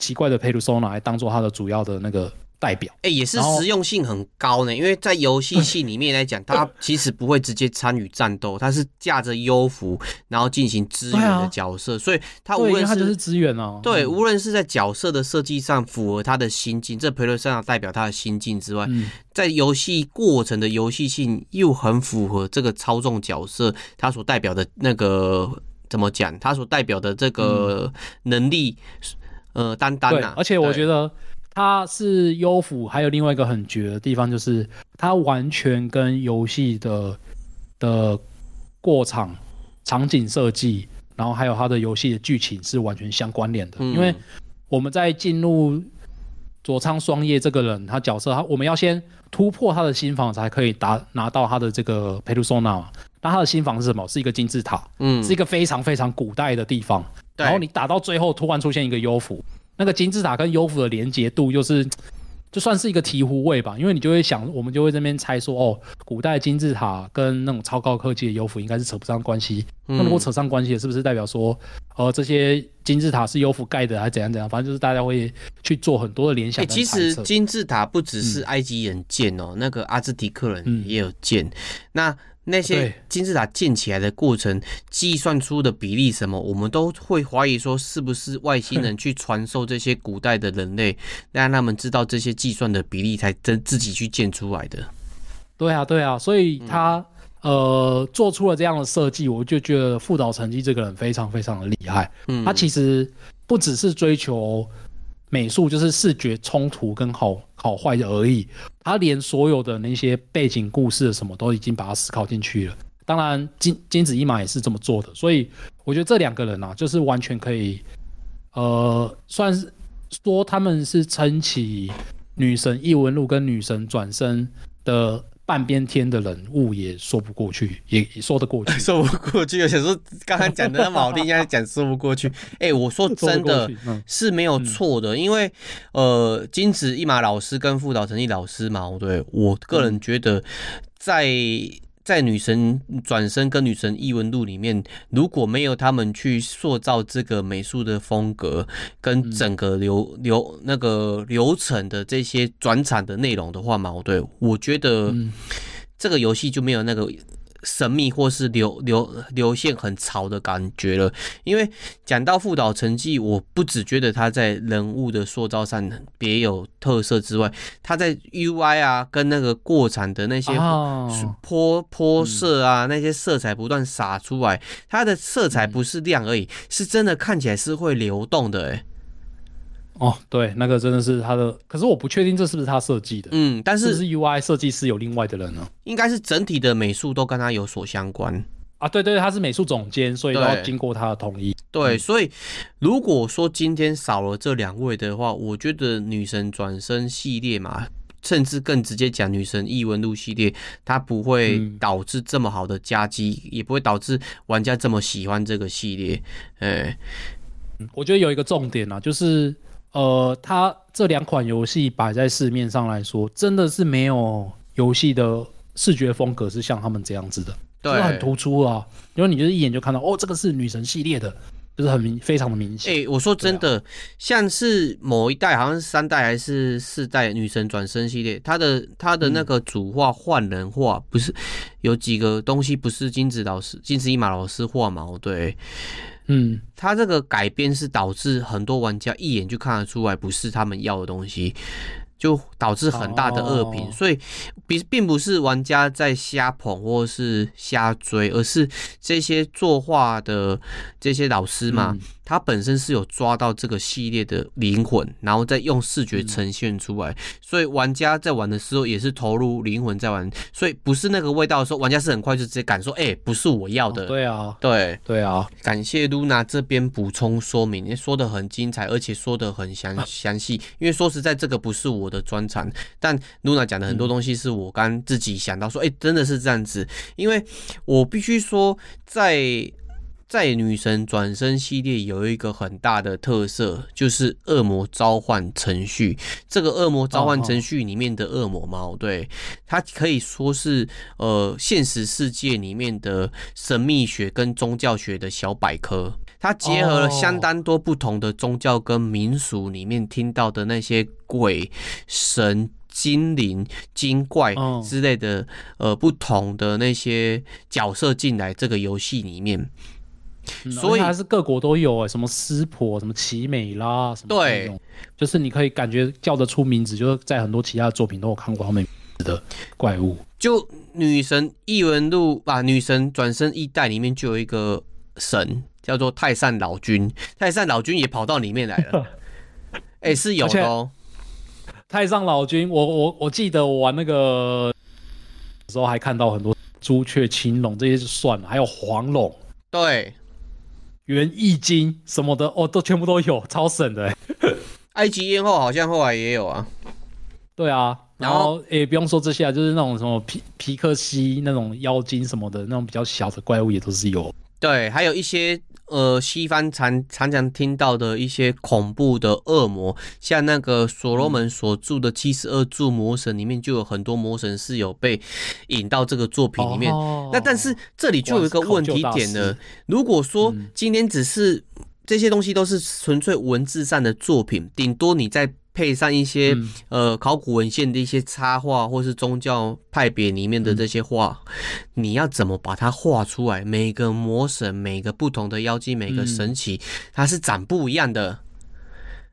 奇怪的 Persona 来当做它的主要的那个代表。哎、欸，也是实用性很高呢，因为在游戏系里面来讲，它其实不会直接参与战斗，它是架着幽浮然后进行支援的角色，所以它无论是它就是支援哦。对，无论是在角色的设计上符合他的心境，这 Persona 代表他的心境之外，在游戏过程的游戏性又很符合这个操纵角色他所代表的那个。怎么讲？他所代表的这个能力，嗯、呃，单单啊。而且我觉得他是幽浮，还有另外一个很绝的地方，就是他完全跟游戏的的过场、场景设计，然后还有他的游戏的剧情是完全相关联的。嗯、因为我们在进入佐仓双叶这个人，他角色，他我们要先突破他的心房，才可以达拿到他的这个 Persona。那他的新房是什么？是一个金字塔，嗯，是一个非常非常古代的地方。然后你打到最后，突然出现一个幽浮，那个金字塔跟幽浮的连接度又是，就算是一个醍醐味吧。因为你就会想，我们就会这边猜说，哦，古代金字塔跟那种超高科技的幽浮应该是扯不上关系。嗯、那如果扯上关系，是不是代表说，呃，这些金字塔是幽浮盖的，还是怎样怎样？反正就是大家会去做很多的联想、欸。其实金字塔不只是埃及人建哦，嗯、那个阿兹提克人也有建。嗯、那那些金字塔建起来的过程，计算出的比例什么，我们都会怀疑说，是不是外星人去传授这些古代的人类，让他们知道这些计算的比例，才真自己去建出来的。对啊，对啊，所以他、嗯、呃做出了这样的设计，我就觉得富岛成绩这个人非常非常的厉害。嗯，他其实不只是追求美术就是视觉冲突跟好好坏而已，他连所有的那些背景故事什么都已经把它思考进去了。当然，金金子一马也是这么做的，所以我觉得这两个人啊，就是完全可以，呃，算是说他们是撑起女神异闻录跟女神转身的。半边天的人物也说不过去，也也说得过去，说不过去。有些时候刚刚讲的那么好听，现在讲说不过去。哎、欸，我说真的是没有错的，因为呃，金子一马老师跟富岛成立老师嘛，对我个人觉得在。在女神转身跟女神异闻录里面，如果没有他们去塑造这个美术的风格跟整个流流那个流程的这些转场的内容的话嘛，对，我觉得这个游戏就没有那个。神秘或是流流流线很潮的感觉了，因为讲到副岛成绩，我不只觉得他在人物的塑造上别有特色之外，他在 UI 啊跟那个过场的那些泼泼色啊，那些色彩不断洒出来，它的色彩不是亮而已，是真的看起来是会流动的哎。哦，对，那个真的是他的，可是我不确定这是不是他设计的。嗯，但是是，是 UI 设计师有另外的人呢？应该是整体的美术都跟他有所相关啊。对对，他是美术总监，所以都要经过他的同意。对，对，所以如果说今天少了这两位的话，我觉得女神转身系列嘛，甚至更直接讲女神异闻录系列，它不会导致这么好的夹击，嗯，也不会导致玩家这么喜欢这个系列。哎，我觉得有一个重点啊，就是。呃，它这两款游戏摆在市面上来说，真的是没有游戏的视觉风格是像他们这样子的，对，就很突出啊。因为你就是一眼就看到，哦，这个是女神系列的，就是很明，非常的明显。哎、欸，我说真的、啊，像是某一代，好像是三代还是四代女神转身系列，它的它的那个主画换人画，不是有几个东西不是金子老师、金子一马老师画嘛？对。嗯，他这个改编是导致很多玩家一眼就看得出来不是他们要的东西，就导致很大的恶评。所以，并并不是玩家在瞎捧或是瞎追，而是这些作画的这些老师嘛。他本身是有抓到这个系列的灵魂，然后再用视觉呈现出来，所以玩家在玩的时候也是投入灵魂在玩，所以不是那个味道的时候，玩家是很快就直接感受，哎、欸，不是我要的。对啊，对对啊，感谢露娜这边补充说明，也说的很精彩，而且说的很详 详细。因为说实在，这个不是我的专长，但露娜讲的很多东西是我刚自己想到说，哎、欸，真的是这样子，因为我必须说在。在女神转身系列有一个很大的特色，就是恶魔召唤程序。这个恶魔召唤程序里面的恶魔猫，对，它可以说是呃现实世界里面的神秘学跟宗教学的小百科。它结合了相当多不同的宗教跟民俗里面听到的那些鬼神、精灵、精怪之类的呃不同的那些角色进来这个游戏里面。所以还是各国都有哎，什么湿婆，什么奇美啦，什么对，就是你可以感觉叫得出名字，就是在很多其他的作品都有看过他们的怪物。就女神异闻录吧，女神转身一代里面就有一个神叫做太上老君，太上老君也跑到里面来了。哎、欸，是有的哦。太上老君，我我我记得我玩那个时候还看到很多朱雀、青龙这些就算了，还有黄龙，对。元易经什么的哦，都全部都有，超省的。埃及艳后好像后来也有啊。对啊，然后也、欸、不用说这些啊，就是那种什么皮皮克西那种妖精什么的，那种比较小的怪物也都是有。对，还有一些。呃，西方常常常听到的一些恐怖的恶魔，像那个所罗门所著的七十二柱魔神里面，就有很多魔神是有被引到这个作品里面。哦、那但是这里就有一个问题点呢，如果说今天只是这些东西都是纯粹文字上的作品，顶多你在。配上一些、嗯、呃考古文献的一些插画，或是宗教派别里面的这些画、嗯，你要怎么把它画出来？每个魔神、每个不同的妖精、每个神奇、嗯，它是长不一样的。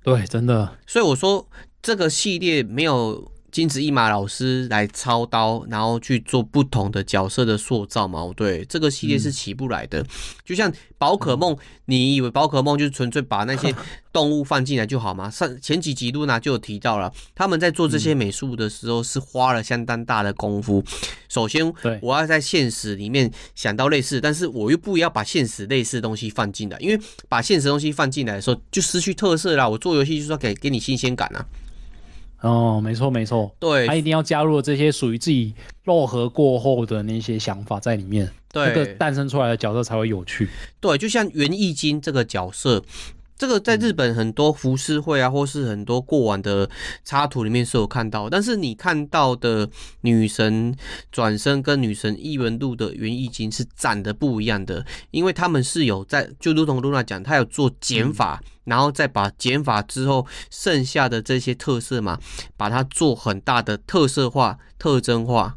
对，真的。所以我说这个系列没有金子一马老师来操刀，然后去做不同的角色的塑造嘛。对，这个系列是起不来的。嗯、就像宝可梦，你以为宝可梦就是纯粹把那些 动物放进来就好吗？上前几集露娜就有提到了，他们在做这些美术的时候是花了相当大的功夫。首先，我要在现实里面想到类似，但是我又不要把现实类似的东西放进来，因为把现实东西放进来的时候就失去特色了。我做游戏就是要给给你新鲜感啊。哦，没错没错，对，他一定要加入这些属于自己落合过后的那些想法在里面，对，那个诞生出来的角色才会有趣。对，就像袁义经这个角色。这个在日本很多浮世绘啊，或是很多过往的插图里面是有看到，但是你看到的女神转身跟女神异闻录的原意经是长得不一样的，因为他们是有在，就如同露娜讲，她有做减法，然后再把减法之后剩下的这些特色嘛，把它做很大的特色化、特征化。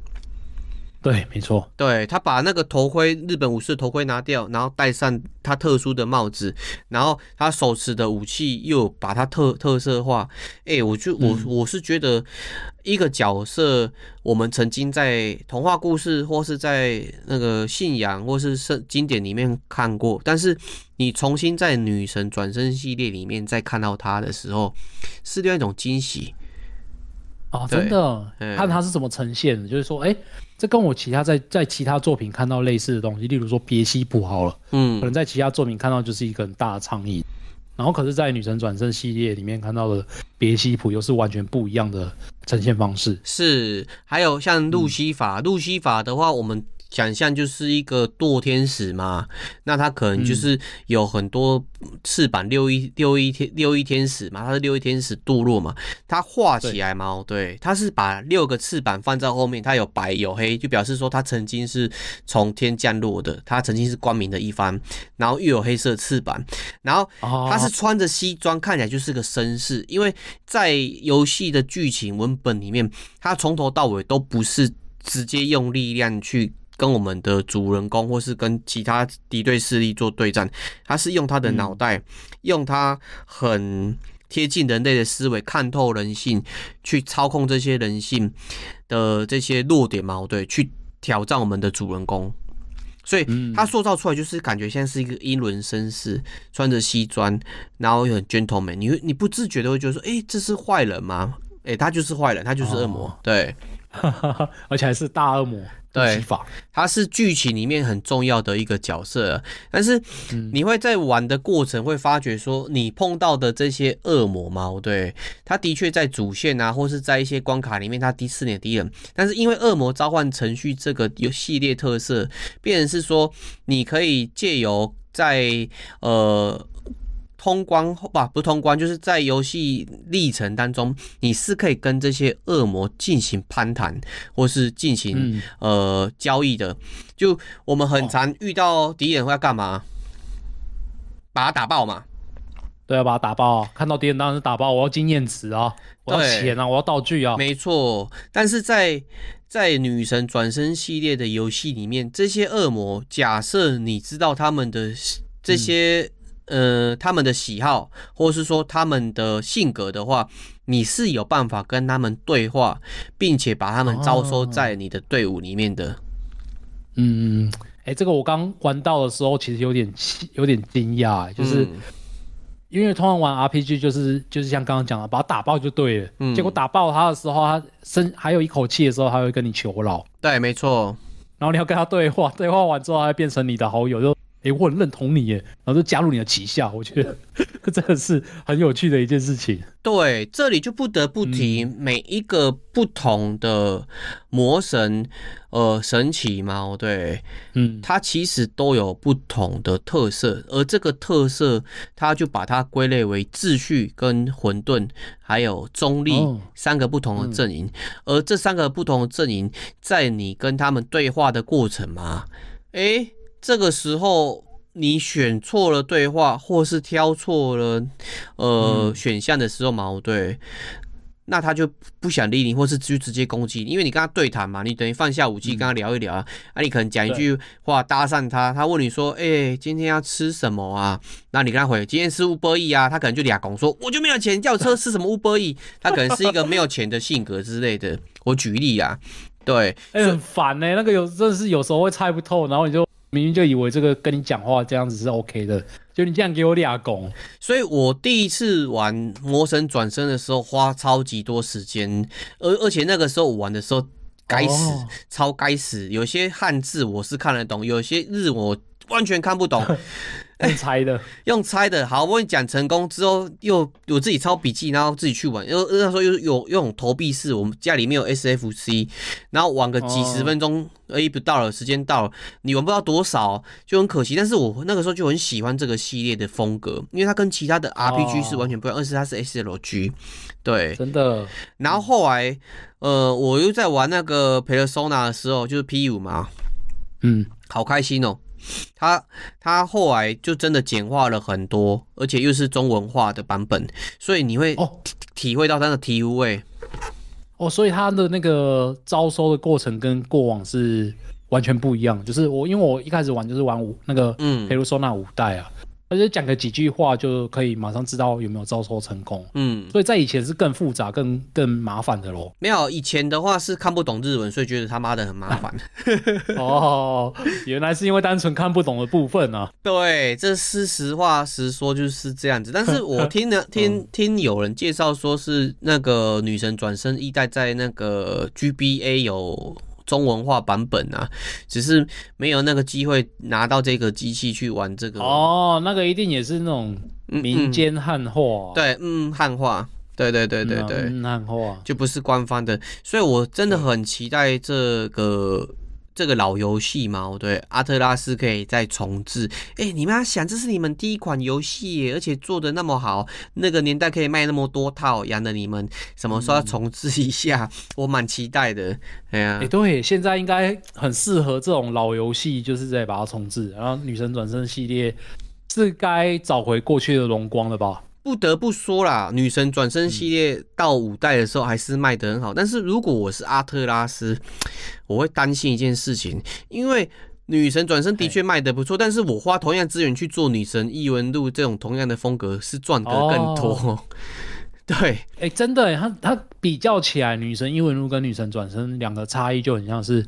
对，没错。对，他把那个头盔，日本武士的头盔拿掉，然后戴上他特殊的帽子，然后他手持的武器又把它特特色化。哎、欸，我就我我是觉得一个角色，我们曾经在童话故事或是在那个信仰或是圣经典里面看过，但是你重新在女神转身系列里面再看到他的时候，是另外一种惊喜。哦，真的，看他是怎么呈现的，就是说，哎、欸。这跟我其他在在其他作品看到类似的东西，例如说别西卜好了，嗯，可能在其他作品看到就是一个很大的倡议，然后可是，在女神转生系列里面看到的别西卜又是完全不一样的呈现方式。是，还有像路西法，嗯、路西法的话，我们。想象就是一个堕天使嘛，那他可能就是有很多翅膀，六一六一天六一天使嘛，他是六一天使堕落嘛，他画起来嘛，对，他是把六个翅膀放在后面，他有白有黑，就表示说他曾经是从天降落的，他曾经是光明的一方，然后又有黑色翅膀，然后他是穿着西装，看起来就是个绅士，因为在游戏的剧情文本里面，他从头到尾都不是直接用力量去。跟我们的主人公，或是跟其他敌对势力做对战，他是用他的脑袋，嗯、用他很贴近人类的思维，看透人性，去操控这些人性的这些弱点矛盾，去挑战我们的主人公。所以他塑造出来就是感觉像是一个英伦绅士，穿着西装，然后又很 gentleman。你你不自觉的会觉得说，哎、欸，这是坏人吗？哎、欸，他就是坏人，他就是恶魔，哦、对，而且还是大恶魔。对，他是剧情里面很重要的一个角色，但是你会在玩的过程会发觉说，你碰到的这些恶魔猫，对，他的确在主线啊，或是在一些关卡里面，他第四年敌人，但是因为恶魔召唤程序这个有系列特色，变成是说你可以借由在呃。通关后吧，不通关，就是在游戏历程当中，你是可以跟这些恶魔进行攀谈，或是进行、嗯、呃交易的。就我们很常遇到敌人会要干嘛？把他打爆嘛？对啊，把他打爆。看到敌人当然是打爆，我要经验值啊，我要钱啊，我要道具啊。没错，但是在在女神转身系列的游戏里面，这些恶魔，假设你知道他们的这些。嗯呃，他们的喜好，或是说他们的性格的话，你是有办法跟他们对话，并且把他们招收在你的队伍里面的。嗯，哎、欸，这个我刚玩到的时候，其实有点有点惊讶，就是、嗯、因为通常玩 RPG 就是就是像刚刚讲的，把他打爆就对了。嗯，结果打爆他的时候，他生还有一口气的时候，他会跟你求饶。对，没错。然后你要跟他对话，对话完之后，他会变成你的好友，就。哎、欸，我很认同你耶，然后就加入你的旗下，我觉得 真的是很有趣的一件事情。对，这里就不得不提每一个不同的魔神，嗯、呃，神奇猫，对，嗯，它其实都有不同的特色，而这个特色，它就把它归类为秩序、跟混沌，还有中立、哦、三个不同的阵营。嗯、而这三个不同的阵营，在你跟他们对话的过程嘛，哎、欸。这个时候你选错了对话，或是挑错了呃、嗯、选项的时候嘛，对，那他就不想理你，或是就直接攻击你，因为你跟他对谈嘛，你等于放下武器跟他聊一聊啊。嗯、啊，你可能讲一句话搭讪他，他问你说：“哎、欸，今天要吃什么啊？”那你跟他回：“今天吃 Uber Eats 啊。”他可能就俩拱说：“我就没有钱，叫车吃什么 Uber Eats。”他可能是一个没有钱的性格之类的。我举例啊，对，哎、欸，很烦呢、欸。那个有真的是有时候会猜不透，然后你就明明就以为这个跟你讲话这样子是 OK 的。就你这样给我俩拱，所以我第一次玩魔神转身的时候花超级多时间，而而且那个时候我玩的时候该死，哦、超该死，有些汉字我是看得懂，有些日文我完全看不懂。用猜的，用猜的，好不容易讲成功之后，又我自己抄笔记，然后自己去玩。又那时候又有用投币式，我们家里面有 SFC，然后玩个几十分钟，哎、哦，不到了，时间到了，你玩不到多少，就很可惜。但是我那个时候就很喜欢这个系列的风格，因为它跟其他的 RPG 是完全不一样，而且它是 SLG，对，真的。然后后来，呃，我又在玩那个 Persona 的时候，就是 P 五嘛，嗯，好开心哦。他他后来就真的简化了很多，而且又是中文化的版本，所以你会哦体会到它的体味哦，所以他的那个招收的过程跟过往是完全不一样。就是我因为我一开始玩就是玩五那个嗯，比如说那五代啊。而且讲个几句话就可以马上知道有没有招收成功。嗯，所以在以前是更复杂、更更麻烦的咯。没有，以前的话是看不懂日文，所以觉得他妈的很麻烦。哦，原来是因为单纯看不懂的部分啊。对，这是实话实说，就是这样子。但是我听了 听、嗯、听有人介绍说是那个女神转生一代在那个 GBA 有。中文化版本啊，只是没有那个机会拿到这个机器去玩这个哦。那个一定也是那种民间汉化，对，嗯，汉化，对对对对对，汉化就不是官方的，所以我真的很期待这个。这个老游戏嘛，对，阿特拉斯可以再重置。哎，你们要想，这是你们第一款游戏，而且做的那么好，那个年代可以卖那么多套，养的你们什么时候要重置一下？我蛮期待的。哎呀，哎，对，现在应该很适合这种老游戏，就是在把它重置。然后女神转生系列是该找回过去的荣光了吧？不得不说啦，女神转身系列到五代的时候还是卖得很好。但是如果我是阿特拉斯，我会担心一件事情，因为女神转身的确卖得不错，但是我花同样资源去做女神异闻录这种同样的风格，是赚得更多。哦、对，哎、欸，真的，它它比较起来，女神异闻录跟女神转身两个差异就很像是，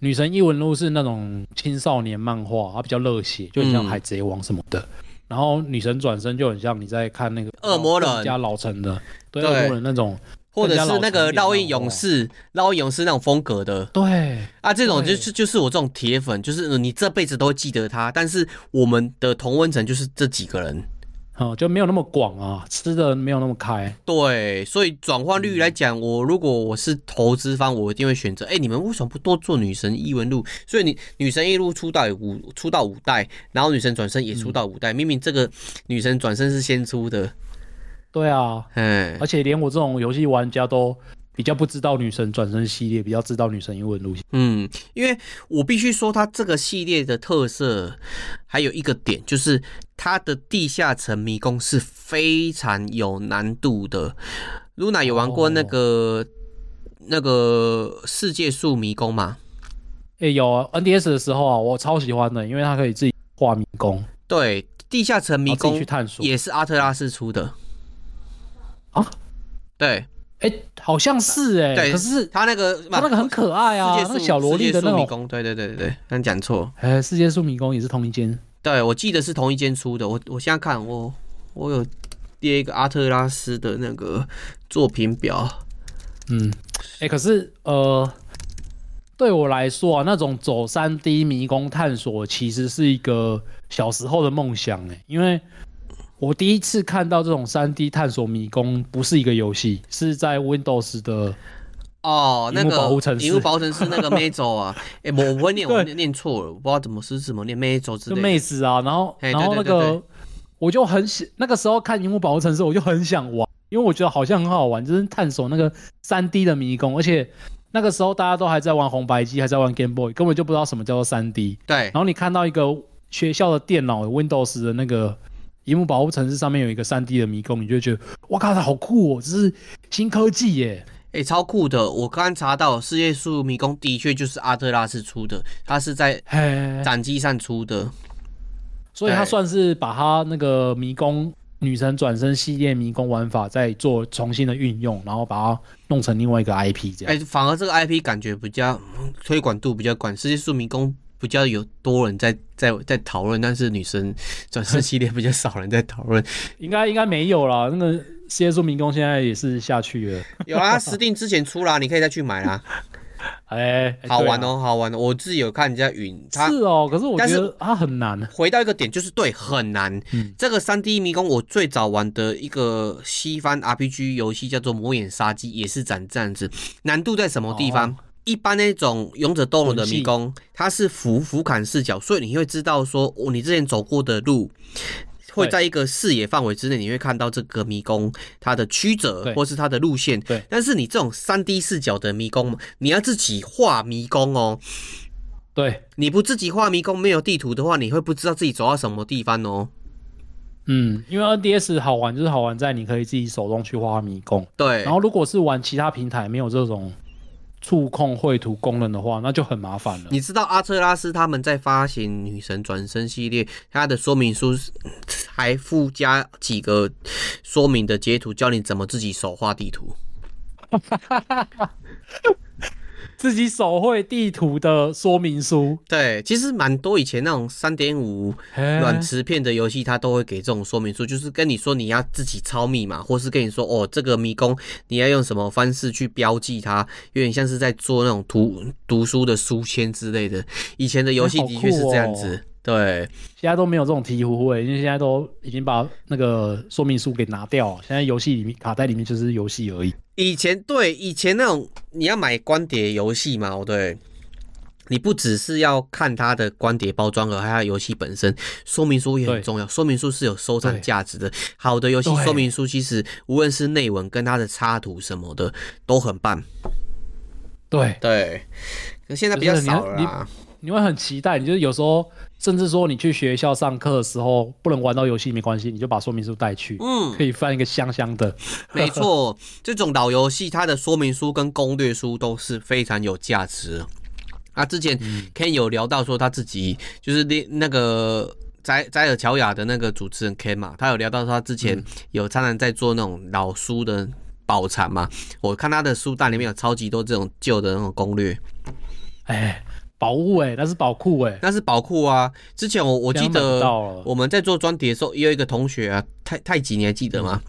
女神异闻录是那种青少年漫画，它比较热血，就很像海贼王什么的。嗯然后女神转身就很像你在看那个恶魔人。加老成的，对恶魔人那种，或者是那个烙印勇士，烙印勇士那种风格的，对。啊，这种就是就是我这种铁粉，就是你这辈子都会记得他。但是我们的同温层就是这几个人。哦，就没有那么广啊，吃的没有那么开。对，所以转换率来讲，我如果我是投资方，我一定会选择。哎，你们为什么不多做女神异闻录？所以你女神异闻录出道五出道五代，然后女神转身也出道五代，嗯、明明这个女神转身是先出的。对啊，嗯，而且连我这种游戏玩家都。比较不知道女神转身系列，比较知道女神英文路线。嗯，因为我必须说，它这个系列的特色还有一个点，就是它的地下城迷宫是非常有难度的。露娜有玩过那个、哦、那个世界树迷宫吗？哎、欸，有 NDS 的时候啊，我超喜欢的，因为它可以自己画迷宫。对，地下城迷宫去探索，也是阿特拉斯出的啊？对。哎、欸，好像是哎、可是他那个他那个很可爱啊，那个小萝莉的那种。对对对对对，刚讲错。哎、欸，世界树迷宫也是同一间。对，我记得是同一间出的。我我现在看我我有列一个阿特拉斯的那个作品表。嗯，哎、欸，可是呃，对我来说啊，那种走三 D 迷宫探索其实是一个小时候的梦想哎、欸，因为。我第一次看到这种三 D 探索迷宫，不是一个游戏，是在 Windows 的哦，那个萤幕保护城市那个 Maze 啊，哎、欸，我不会念，我念错了，我不知道怎么是怎么念 Maze 之类的。Maze 啊，然后然后那个我就很想，那个时候看荧幕保护城市，我就很想玩，因为我觉得好像很好玩，就是探索那个三 D 的迷宫，而且那个时候大家都还在玩红白机，还在玩 Game Boy，根本就不知道什么叫做三 D。对，然后你看到一个学校的电脑 Windows 的那个。萤幕保护城市上面有一个三 D 的迷宫，你就会觉得哇靠，它好酷哦，这是新科技耶！哎、欸，超酷的！我刚刚查到，世界树迷宫的确就是阿特拉斯出的，它是在展机上出的，所以它算是把它那个迷宫女神转身系列迷宫玩法再做重新的运用，然后把它弄成另外一个 IP 这样。哎、欸，反而这个 IP 感觉比较推广度比较广，世界树迷宫。比较有多人在 在在讨论，但是女生 转生系列比较少人在讨论，应该应该没有啦。那个世界树迷宫现在也是下去了，有啊，Steam 之前出啦，你可以再去买啦。哎、欸，好玩哦、喔，好玩哦、喔！我自己有看人家云，是哦，可是我觉得它很难。回到一个点，就是对，很难。嗯，这个三 D 迷宫，我最早玩的一个西方 RPG 游戏叫做《魔眼杀机》，也是长这样子。难度在什么地方？哦一般那种勇者斗龙的迷宫，它是俯俯瞰视角，所以你会知道说，哦，你之前走过的路，会在一个视野范围之内，你会看到这个迷宫它的曲折或是它的路线。对。但是你这种三 D 视角的迷宫，你要自己画迷宫哦。对。你不自己画迷宫，没有地图的话，你会不知道自己走到什么地方哦。嗯，因为 NDS 好玩就是好玩在你可以自己手动去画迷宫。对。然后如果是玩其他平台没有这种。触控绘图功能的话，那就很麻烦了。你知道阿特拉斯他们在发行女神转身系列，它的说明书还附加几个说明的截图，教你怎么自己手画地图。自己手绘地图的说明书，对，其实蛮多以前那种三点五软磁片的游戏，它都会给这种说明书，就是跟你说你要自己抄密码，或是跟你说哦，这个迷宫你要用什么方式去标记它，有点像是在做那种图读书的书签之类的。以前的游戏的确是这样子。对，现在都没有这种醍醐味，因为现在都已经把那个说明书给拿掉了。现在游戏里面卡带里面就是游戏而已。以前对，以前那种你要买光碟游戏嘛，对，你不只是要看它的光碟包装盒，还有游戏本身说明书也很重要。说明书是有收藏价值的，好的游戏说明书其实无论是内文跟它的插图什么的都很棒。对对，可现在比较少了啦。你会很期待，你就是有时候甚至说你去学校上课的时候不能玩到游戏没关系，你就把说明书带去，嗯，可以翻一个香香的。没错，这种老游戏它的说明书跟攻略书都是非常有价值。啊，之前 Ken 有聊到说他自己就是那那个摘摘尔乔亚的那个主持人 Ken 嘛，他有聊到说他之前有常常在做那种老书的保藏嘛，我看他的书单里面有超级多这种旧的那种攻略，哎。宝物哎，那是宝库哎，那是宝库啊！之前我我记得我们在做专题的时候，也有一个同学啊，太太极你还记得吗？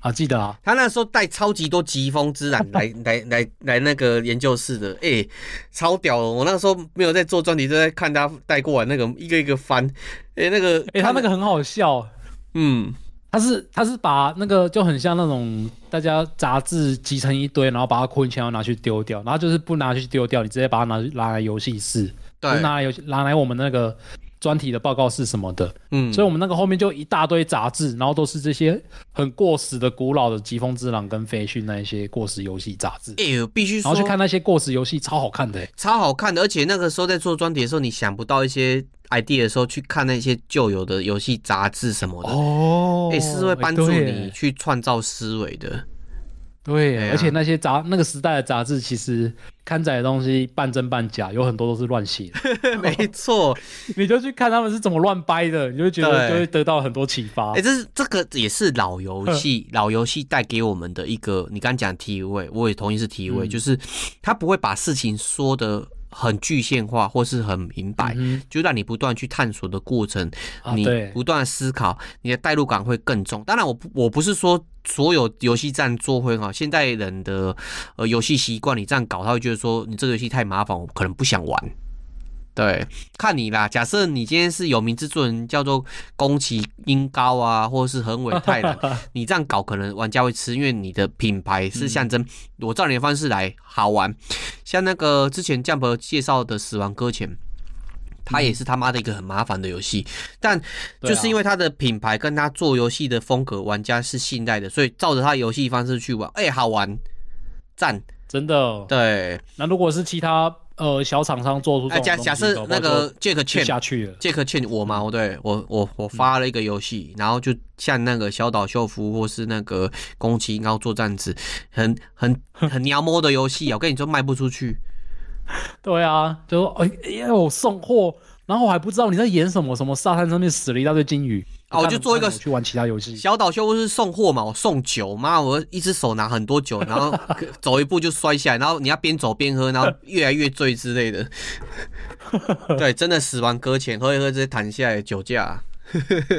啊，记得啊！他那时候带超级多疾风之染来 来来来那个研究室的，哎、欸，超屌的！我那时候没有在做专题，就在看他带过来那个一个一个翻，哎、欸，那个哎、欸，他那个很好笑，嗯。他是他是把那个就很像那种大家杂志集成一堆，然后把它捆起来，拿去丢掉，然后就是不拿去丢掉，你直接把它拿拿来游戏室，对，拿来游戏拿来我们那个专题的报告是什么的，嗯，所以我们那个后面就一大堆杂志，然后都是这些很过时的、古老的《疾风之狼》跟《飞讯》那一些过时游戏杂志。哎呦，必须说，然后去看那些过时游戏，超好看的，超好看的，而且那个时候在做专题的时候，你想不到一些。idea 的时候去看那些旧有的游戏杂志什么的哦，哎、欸，是会帮助你去创造思维的。对，对、啊，而且那些杂那个时代的杂志，其实刊载的东西半真半假，有很多都是乱写的。没错，你就去看他们是怎么乱掰的，你就觉得就会得到很多启发。哎、欸，这是这个也是老游戏 老游戏带给我们的一个，你刚讲体位，我也同意是体会、嗯，就是他不会把事情说的。很具象化或是很明白，嗯、就让你不断去探索的过程，啊、你不断思考，你的代入感会更重。当然，我不我不是说所有游戏这样做会很好。现在人的呃游戏习惯，你这样搞，他会觉得说你这个游戏太麻烦，我可能不想玩。对，看你啦。假设你今天是有名之作人，叫做宫崎英高啊，或者是横尾太郎，你这样搞可能玩家会吃，因为你的品牌是象征、嗯。我照你的方式来好玩，像那个之前 Jump 介绍的《死亡搁浅》，它也是他妈的一个很麻烦的游戏、嗯，但就是因为它的品牌跟他做游戏的风格，玩家是信赖的，所以照着他游戏方式去玩，哎、欸，好玩，赞，真的。对，那如果是其他。呃小厂商做出假假设那个杰克欠下去了，杰克欠我嘛，我对我我我发了一个游戏，嗯、然后就像那个小岛秀夫或是那个宫崎英高做这样子，很很很 娘摸的游戏啊，我跟你说卖不出去。对啊，就说哎呀，我送货。然后我还不知道你在演什么，什么沙滩上面死了一大堆金鱼哦！我就做一个去玩其他游戏。小岛秀夫是送货嘛，我送酒，妈，我一只手拿很多酒，然后 走一步就摔下来，然后你要边走边喝，然后 越来越醉之类的。对，真的死亡搁浅，喝一喝直接弹下来酒驾。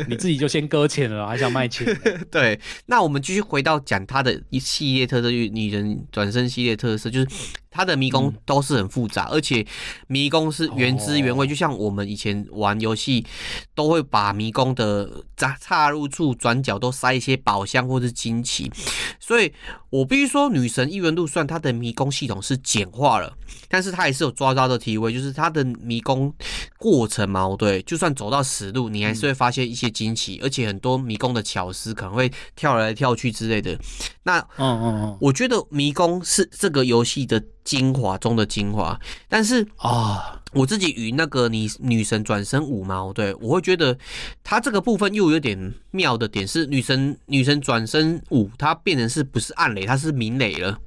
你自己就先搁浅了，还想卖钱？对，那我们继续回到讲他的一系列特色，女人转身系列特色，就是他的迷宫都是很复杂，嗯、而且迷宫是原汁原味，哦、就像我们以前玩游戏都会把迷宫的插岔入处、转角都塞一些宝箱或是惊奇，所以我必须说，女神异闻录算它的迷宫系统是简化了，但是它也是有抓到的体位，就是它的迷宫过程嘛，对，就算走到死路，你还是会。发现一些惊奇，而且很多迷宫的巧思可能会跳来跳去之类的。那，嗯嗯嗯，我觉得迷宫是这个游戏的精华中的精华。但是啊，我自己与那个你女神转身五嘛，对，我会觉得它这个部分又有点妙的点是，女神女神转身五它变成是不是暗雷，它是明雷了。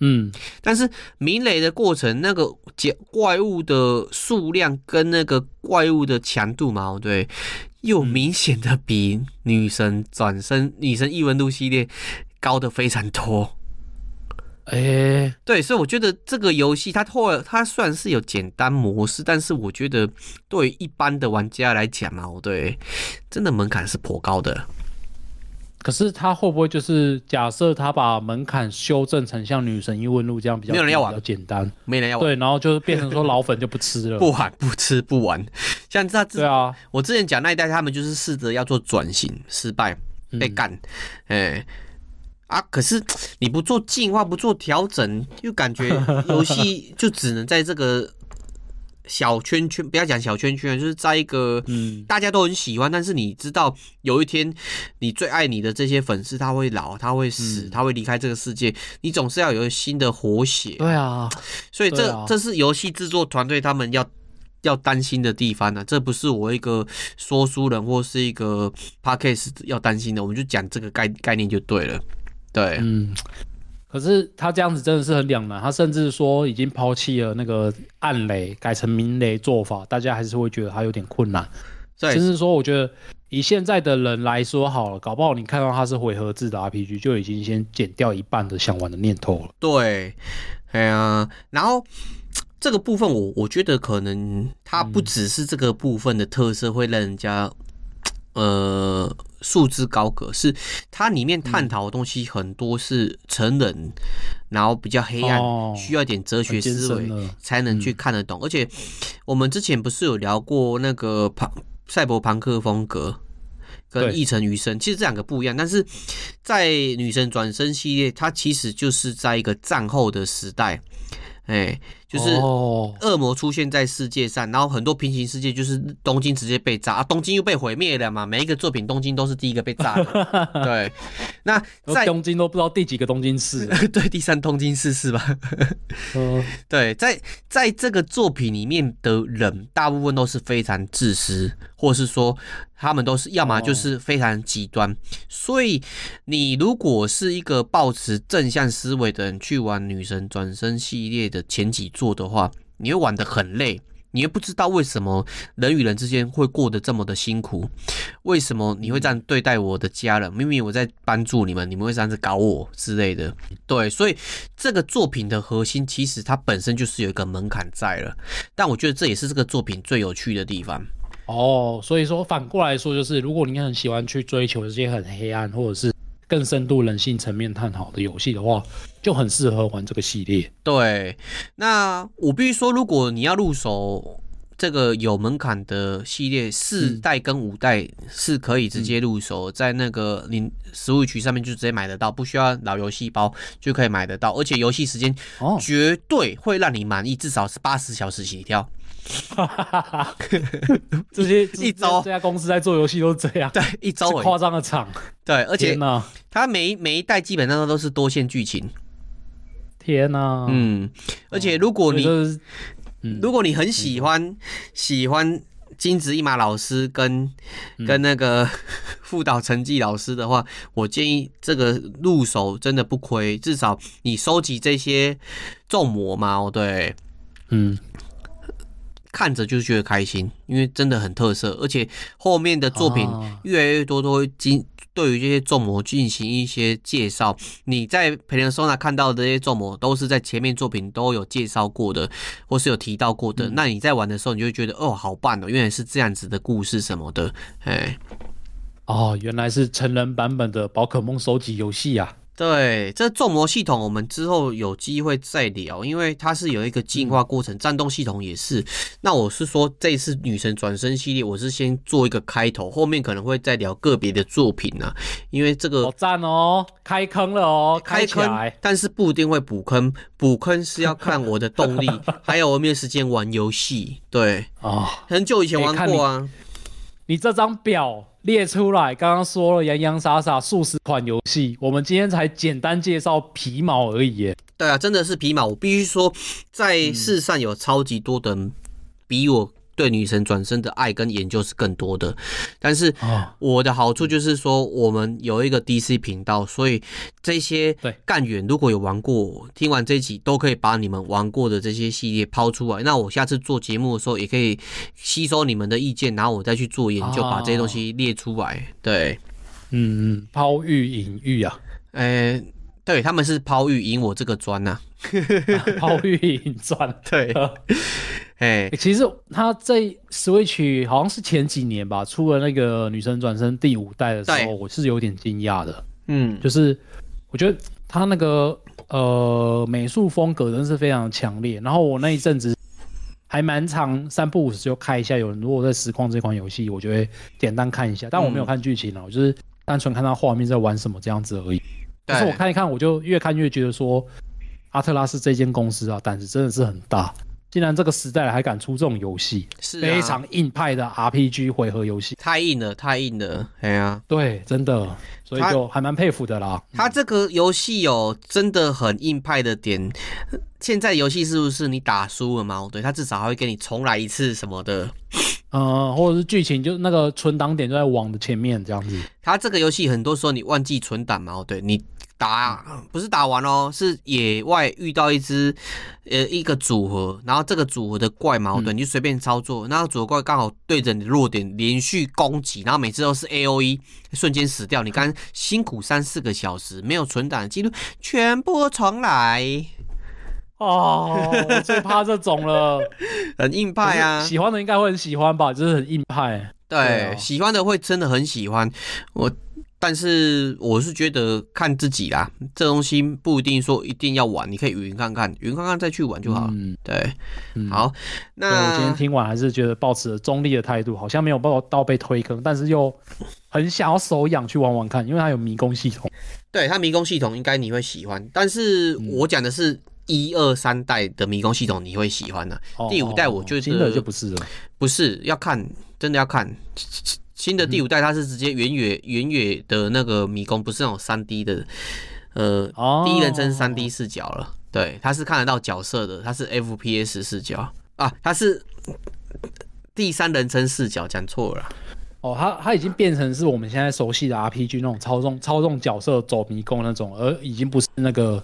嗯，但是明雷的过程，那个怪物的数量跟那个怪物的强度嘛，对，又明显的比女神转身、女神异闻录系列高的非常多。哎、欸，对，所以我觉得这个游戏它后来它虽然是有简单模式，但是我觉得对于一般的玩家来讲嘛，对，真的门槛是颇高的。可是他会不会就是假设他把门槛修正成像女神异闻录这样比较没有人要玩，比较简单，没人要玩，对，然后就是变成说老粉就不吃了，不玩 不吃不玩。像这对啊，我之前讲那一代他们就是试着要做转型，失败被干，哎、嗯欸、啊！可是你不做进化，不做调整，又感觉 游戏就只能在这个。小圈圈，不要讲小圈圈，就是在一个嗯，大家都很喜欢，嗯、但是你知道有一天你最爱你的这些粉丝他会老，他会死，嗯、他会离开这个世界，你总是要有新的活血。对啊，所以这、啊、这是游戏制作团队他们要要担心的地方呢、啊。这不是我一个说书人或是一个 podcast 要担心的，我们就讲这个概概念就对了。对，嗯。可是他这样子真的是很两难，他甚至说已经抛弃了那个暗雷，改成明雷做法，大家还是会觉得他有点困难。甚至说，我觉得以现在的人来说好了，搞不好你看到他是回合制的 RPG，就已经先减掉一半的想玩的念头了。对，哎呀，然后这个部分我我觉得可能它不只是这个部分的特色会让人家。呃，束之高阁是它里面探讨的东西很多是成人，嗯、然后比较黑暗，哦、需要一点哲学思维才能去看得懂。嗯、而且我们之前不是有聊过那个庞赛博朋克风格跟一城余生，其实这两个不一样。但是在女神转身系列，它其实就是在一个战后的时代，哎。就是恶魔出现在世界上，然后很多平行世界就是东京直接被炸，啊、东京又被毁灭了嘛。每一个作品东京都是第一个被炸的。对，那在东京都不知道第几个东京市，对，第三东京市是吧？嗯，对，在在这个作品里面的人，大部分都是非常自私，或是说他们都是要么就是非常极端。所以你如果是一个抱持正向思维的人去玩女神转生系列的前几。做的话，你会玩得很累，你又不知道为什么人与人之间会过得这么的辛苦，为什么你会这样对待我的家人？明明我在帮助你们，你们会这样子搞我之类的。对，所以这个作品的核心其实它本身就是有一个门槛在了，但我觉得这也是这个作品最有趣的地方。哦，所以说反过来说，就是如果你很喜欢去追求这些很黑暗，或者是。更深度人性层面探讨的游戏的话，就很适合玩这个系列。对，那我必须说，如果你要入手这个有门槛的系列，四代跟五代是可以直接入手，嗯、在那个你 Switch 上面就直接买得到，不需要老游戏包就可以买得到，而且游戏时间绝对会让你满意，至少是八十小时起跳。哈哈哈哈这些一招。这家公司在做游戏都是这样，对，一招夸张的场，对，而且它每一每一代基本上都是多线剧情，天哪！嗯，而且如果你，嗯，如果你很喜欢喜欢金子一马老师跟跟那个 副导成绩老师的话，我建议这个入手真的不亏，至少你收集这些重魔嘛，对，嗯。看着就觉得开心，因为真的很特色，而且后面的作品越来越多都会进对于这些重模进行一些介绍。你在 Persona 看到的这些重模都是在前面作品都有介绍过的，或是有提到过的。嗯、那你在玩的时候，你就会觉得哦，好棒哦，原来是这样子的故事什么的，哎，哦，原来是成人版本的宝可梦收集游戏呀。对，这重模系统我们之后有机会再聊，因为它是有一个进化过程，嗯、战斗系统也是。那我是说，这次女神转生系列，我是先做一个开头，后面可能会再聊个别的作品啊，因为这个好赞哦，开坑了哦，开坑，但是不一定会补坑，补坑是要看我的动力，还有我没有时间玩游戏。对啊，哦、很久以前玩过啊，欸、你，这张表。列出来，刚刚说了洋洋洒洒数十款游戏，我们今天才简单介绍皮毛而已耶。对啊，真的是皮毛。我必须说，在世上有超级多的人比我。对女神转身的爱跟研究是更多的，但是我的好处就是说，我们有一个 DC 频道，所以这些干员如果有玩过，听完这一集都可以把你们玩过的这些系列抛出来。那我下次做节目的时候，也可以吸收你们的意见，然后我再去做研究，把这些东西列出来。对，嗯嗯，抛玉引玉啊，诶，对，他们是抛玉引我这个砖呐，抛玉引砖，对。哎，其实他在 Switch 好像是前几年吧，出了那个女神转生第五代的时候，我是有点惊讶的。嗯，就是我觉得他那个呃美术风格真是非常强烈。然后我那一阵子还蛮常三不五时就开一下，有人如果在实况这款游戏，我就会简单看一下，但我没有看剧情啊，我就是单纯看他画面在玩什么这样子而已。但是我看一看，我就越看越觉得说，阿特拉斯这间公司啊，胆子真的是很大。竟然这个时代还敢出这种游戏，是非常硬派的 RPG 回合游戏，太硬了，太硬了，哎呀，对，真的，所以就还蛮佩服的啦。他这个游戏有真的很硬派的点，现在游戏是不是你打输了吗？对，他至少还会给你重来一次什么的，呃，或者是剧情就那个存档点就在网的前面这样子。他这个游戏很多时候你忘记存档嘛，哦对你。打不是打完哦，是野外遇到一只呃一个组合，然后这个组合的怪矛盾，你就随便操作，然后组合怪刚好对着你的弱点连续攻击，然后每次都是 A O E，瞬间死掉。你刚辛苦三四个小时没有存档记录，全部重来。哦，我最 怕这种了，很硬派啊！喜欢的应该会很喜欢吧，就是很硬派。对，喜欢的会真的很喜欢我。但是我是觉得看自己啦，这东西不一定说一定要玩，你可以云看看，云看看再去玩就好。嗯，对，嗯、好。那我今天听完还是觉得抱持了中立的态度，好像没有报到被推坑，但是又很想要手痒去玩玩看，因为它有迷宫系统。对，它迷宫系统应该你会喜欢，但是我讲的是一二三代的迷宫系统你会喜欢的、啊，哦、第五代我觉得新的就不是了，不是要看，真的要看。新的第五代它是直接远远远远的那个迷宫，不是那种三 D 的，呃，哦、第一人称三 D 视角了。对，它是看得到角色的，它是 FPS 视角啊，它是第三人称视角，讲错了。哦，它它已经变成是我们现在熟悉的 RPG 那种操纵操纵角色走迷宫那种，而已经不是那个。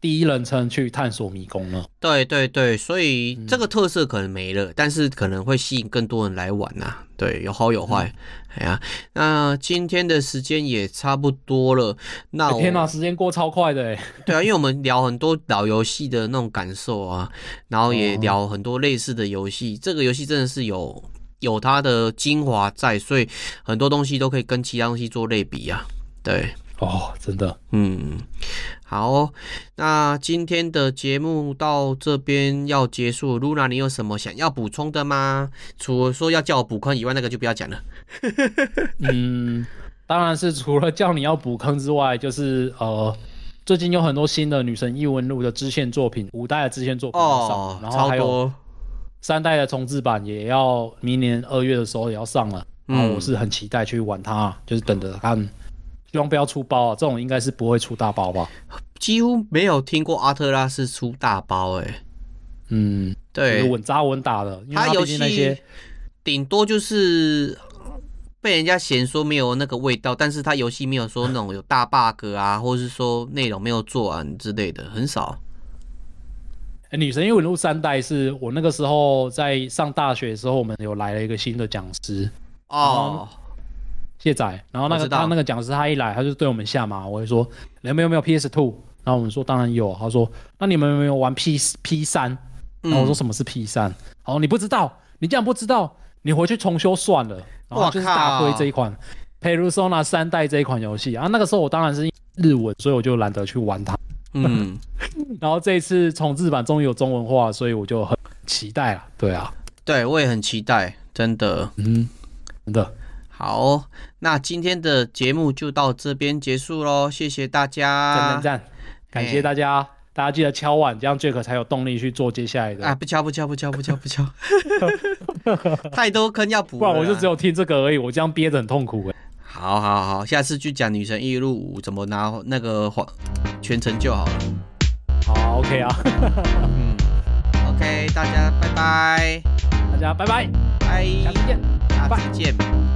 第一人称去探索迷宫了，对对对，所以这个特色可能没了，嗯、但是可能会吸引更多人来玩呐、啊。对，有好有坏。嗯、哎呀，那今天的时间也差不多了。那天哪，时间过超快的哎。对啊，因为我们聊很多老游戏的那种感受啊，然后也聊很多类似的游戏。哦、这个游戏真的是有有它的精华在，所以很多东西都可以跟其他东西做类比啊。对。哦，真的，嗯，好哦，那今天的节目到这边要结束。露娜，你有什么想要补充的吗？除了说要叫我补坑以外，那个就不要讲了。嗯，当然是除了叫你要补坑之外，就是呃，最近有很多新的《女神异闻录》的支线作品，五代的支线作品哦、然后还有三代的重置版也要明年二月的时候也要上了。嗯，然后我是很期待去玩它，就是等着看。希望不要出包啊，这种应该是不会出大包吧？几乎没有听过阿特拉斯出大包哎、欸。嗯，对，稳扎稳打的。他游戏那些顶多就是被人家嫌说没有那个味道，但是他游戏没有说那种有大 bug 啊，或者是说内容没有做完之类的，很少。欸、女神异闻录三代是我那个时候在上大学的时候，我们有来了一个新的讲师哦，谢仔。然后那个他那个讲师他一来，他就对我们下马，我会说你们有没有 PS Two？然后我们说当然有。他说那你们有没有玩 P P 三？然后我说什么是 P 三？哦，你不知道，你这样不知道，你回去重修算了。然后就是大推这一款《Persona 三代》这一款游戏啊。那个时候我当然是日文，所以我就懒得去玩它。嗯，然后这一次重制版终于有中文化，所以我就很期待了。对啊，对我也很期待，真的，嗯，真的。好，那今天的节目就到这边结束喽，谢谢大家，赞赞赞，感谢大家。大家记得敲碗，这样 Jack 才有动力去做接下来的。啊，不敲不敲不敲不敲不敲，太多坑要补，不然我就只有听这个而已。我这样憋着很痛苦哎。好好好，下次去讲《女神异录五》怎么拿那个黄全程就好了。好，OK 啊。嗯，OK，大家拜拜，大家拜拜，拜，下次见，下次见。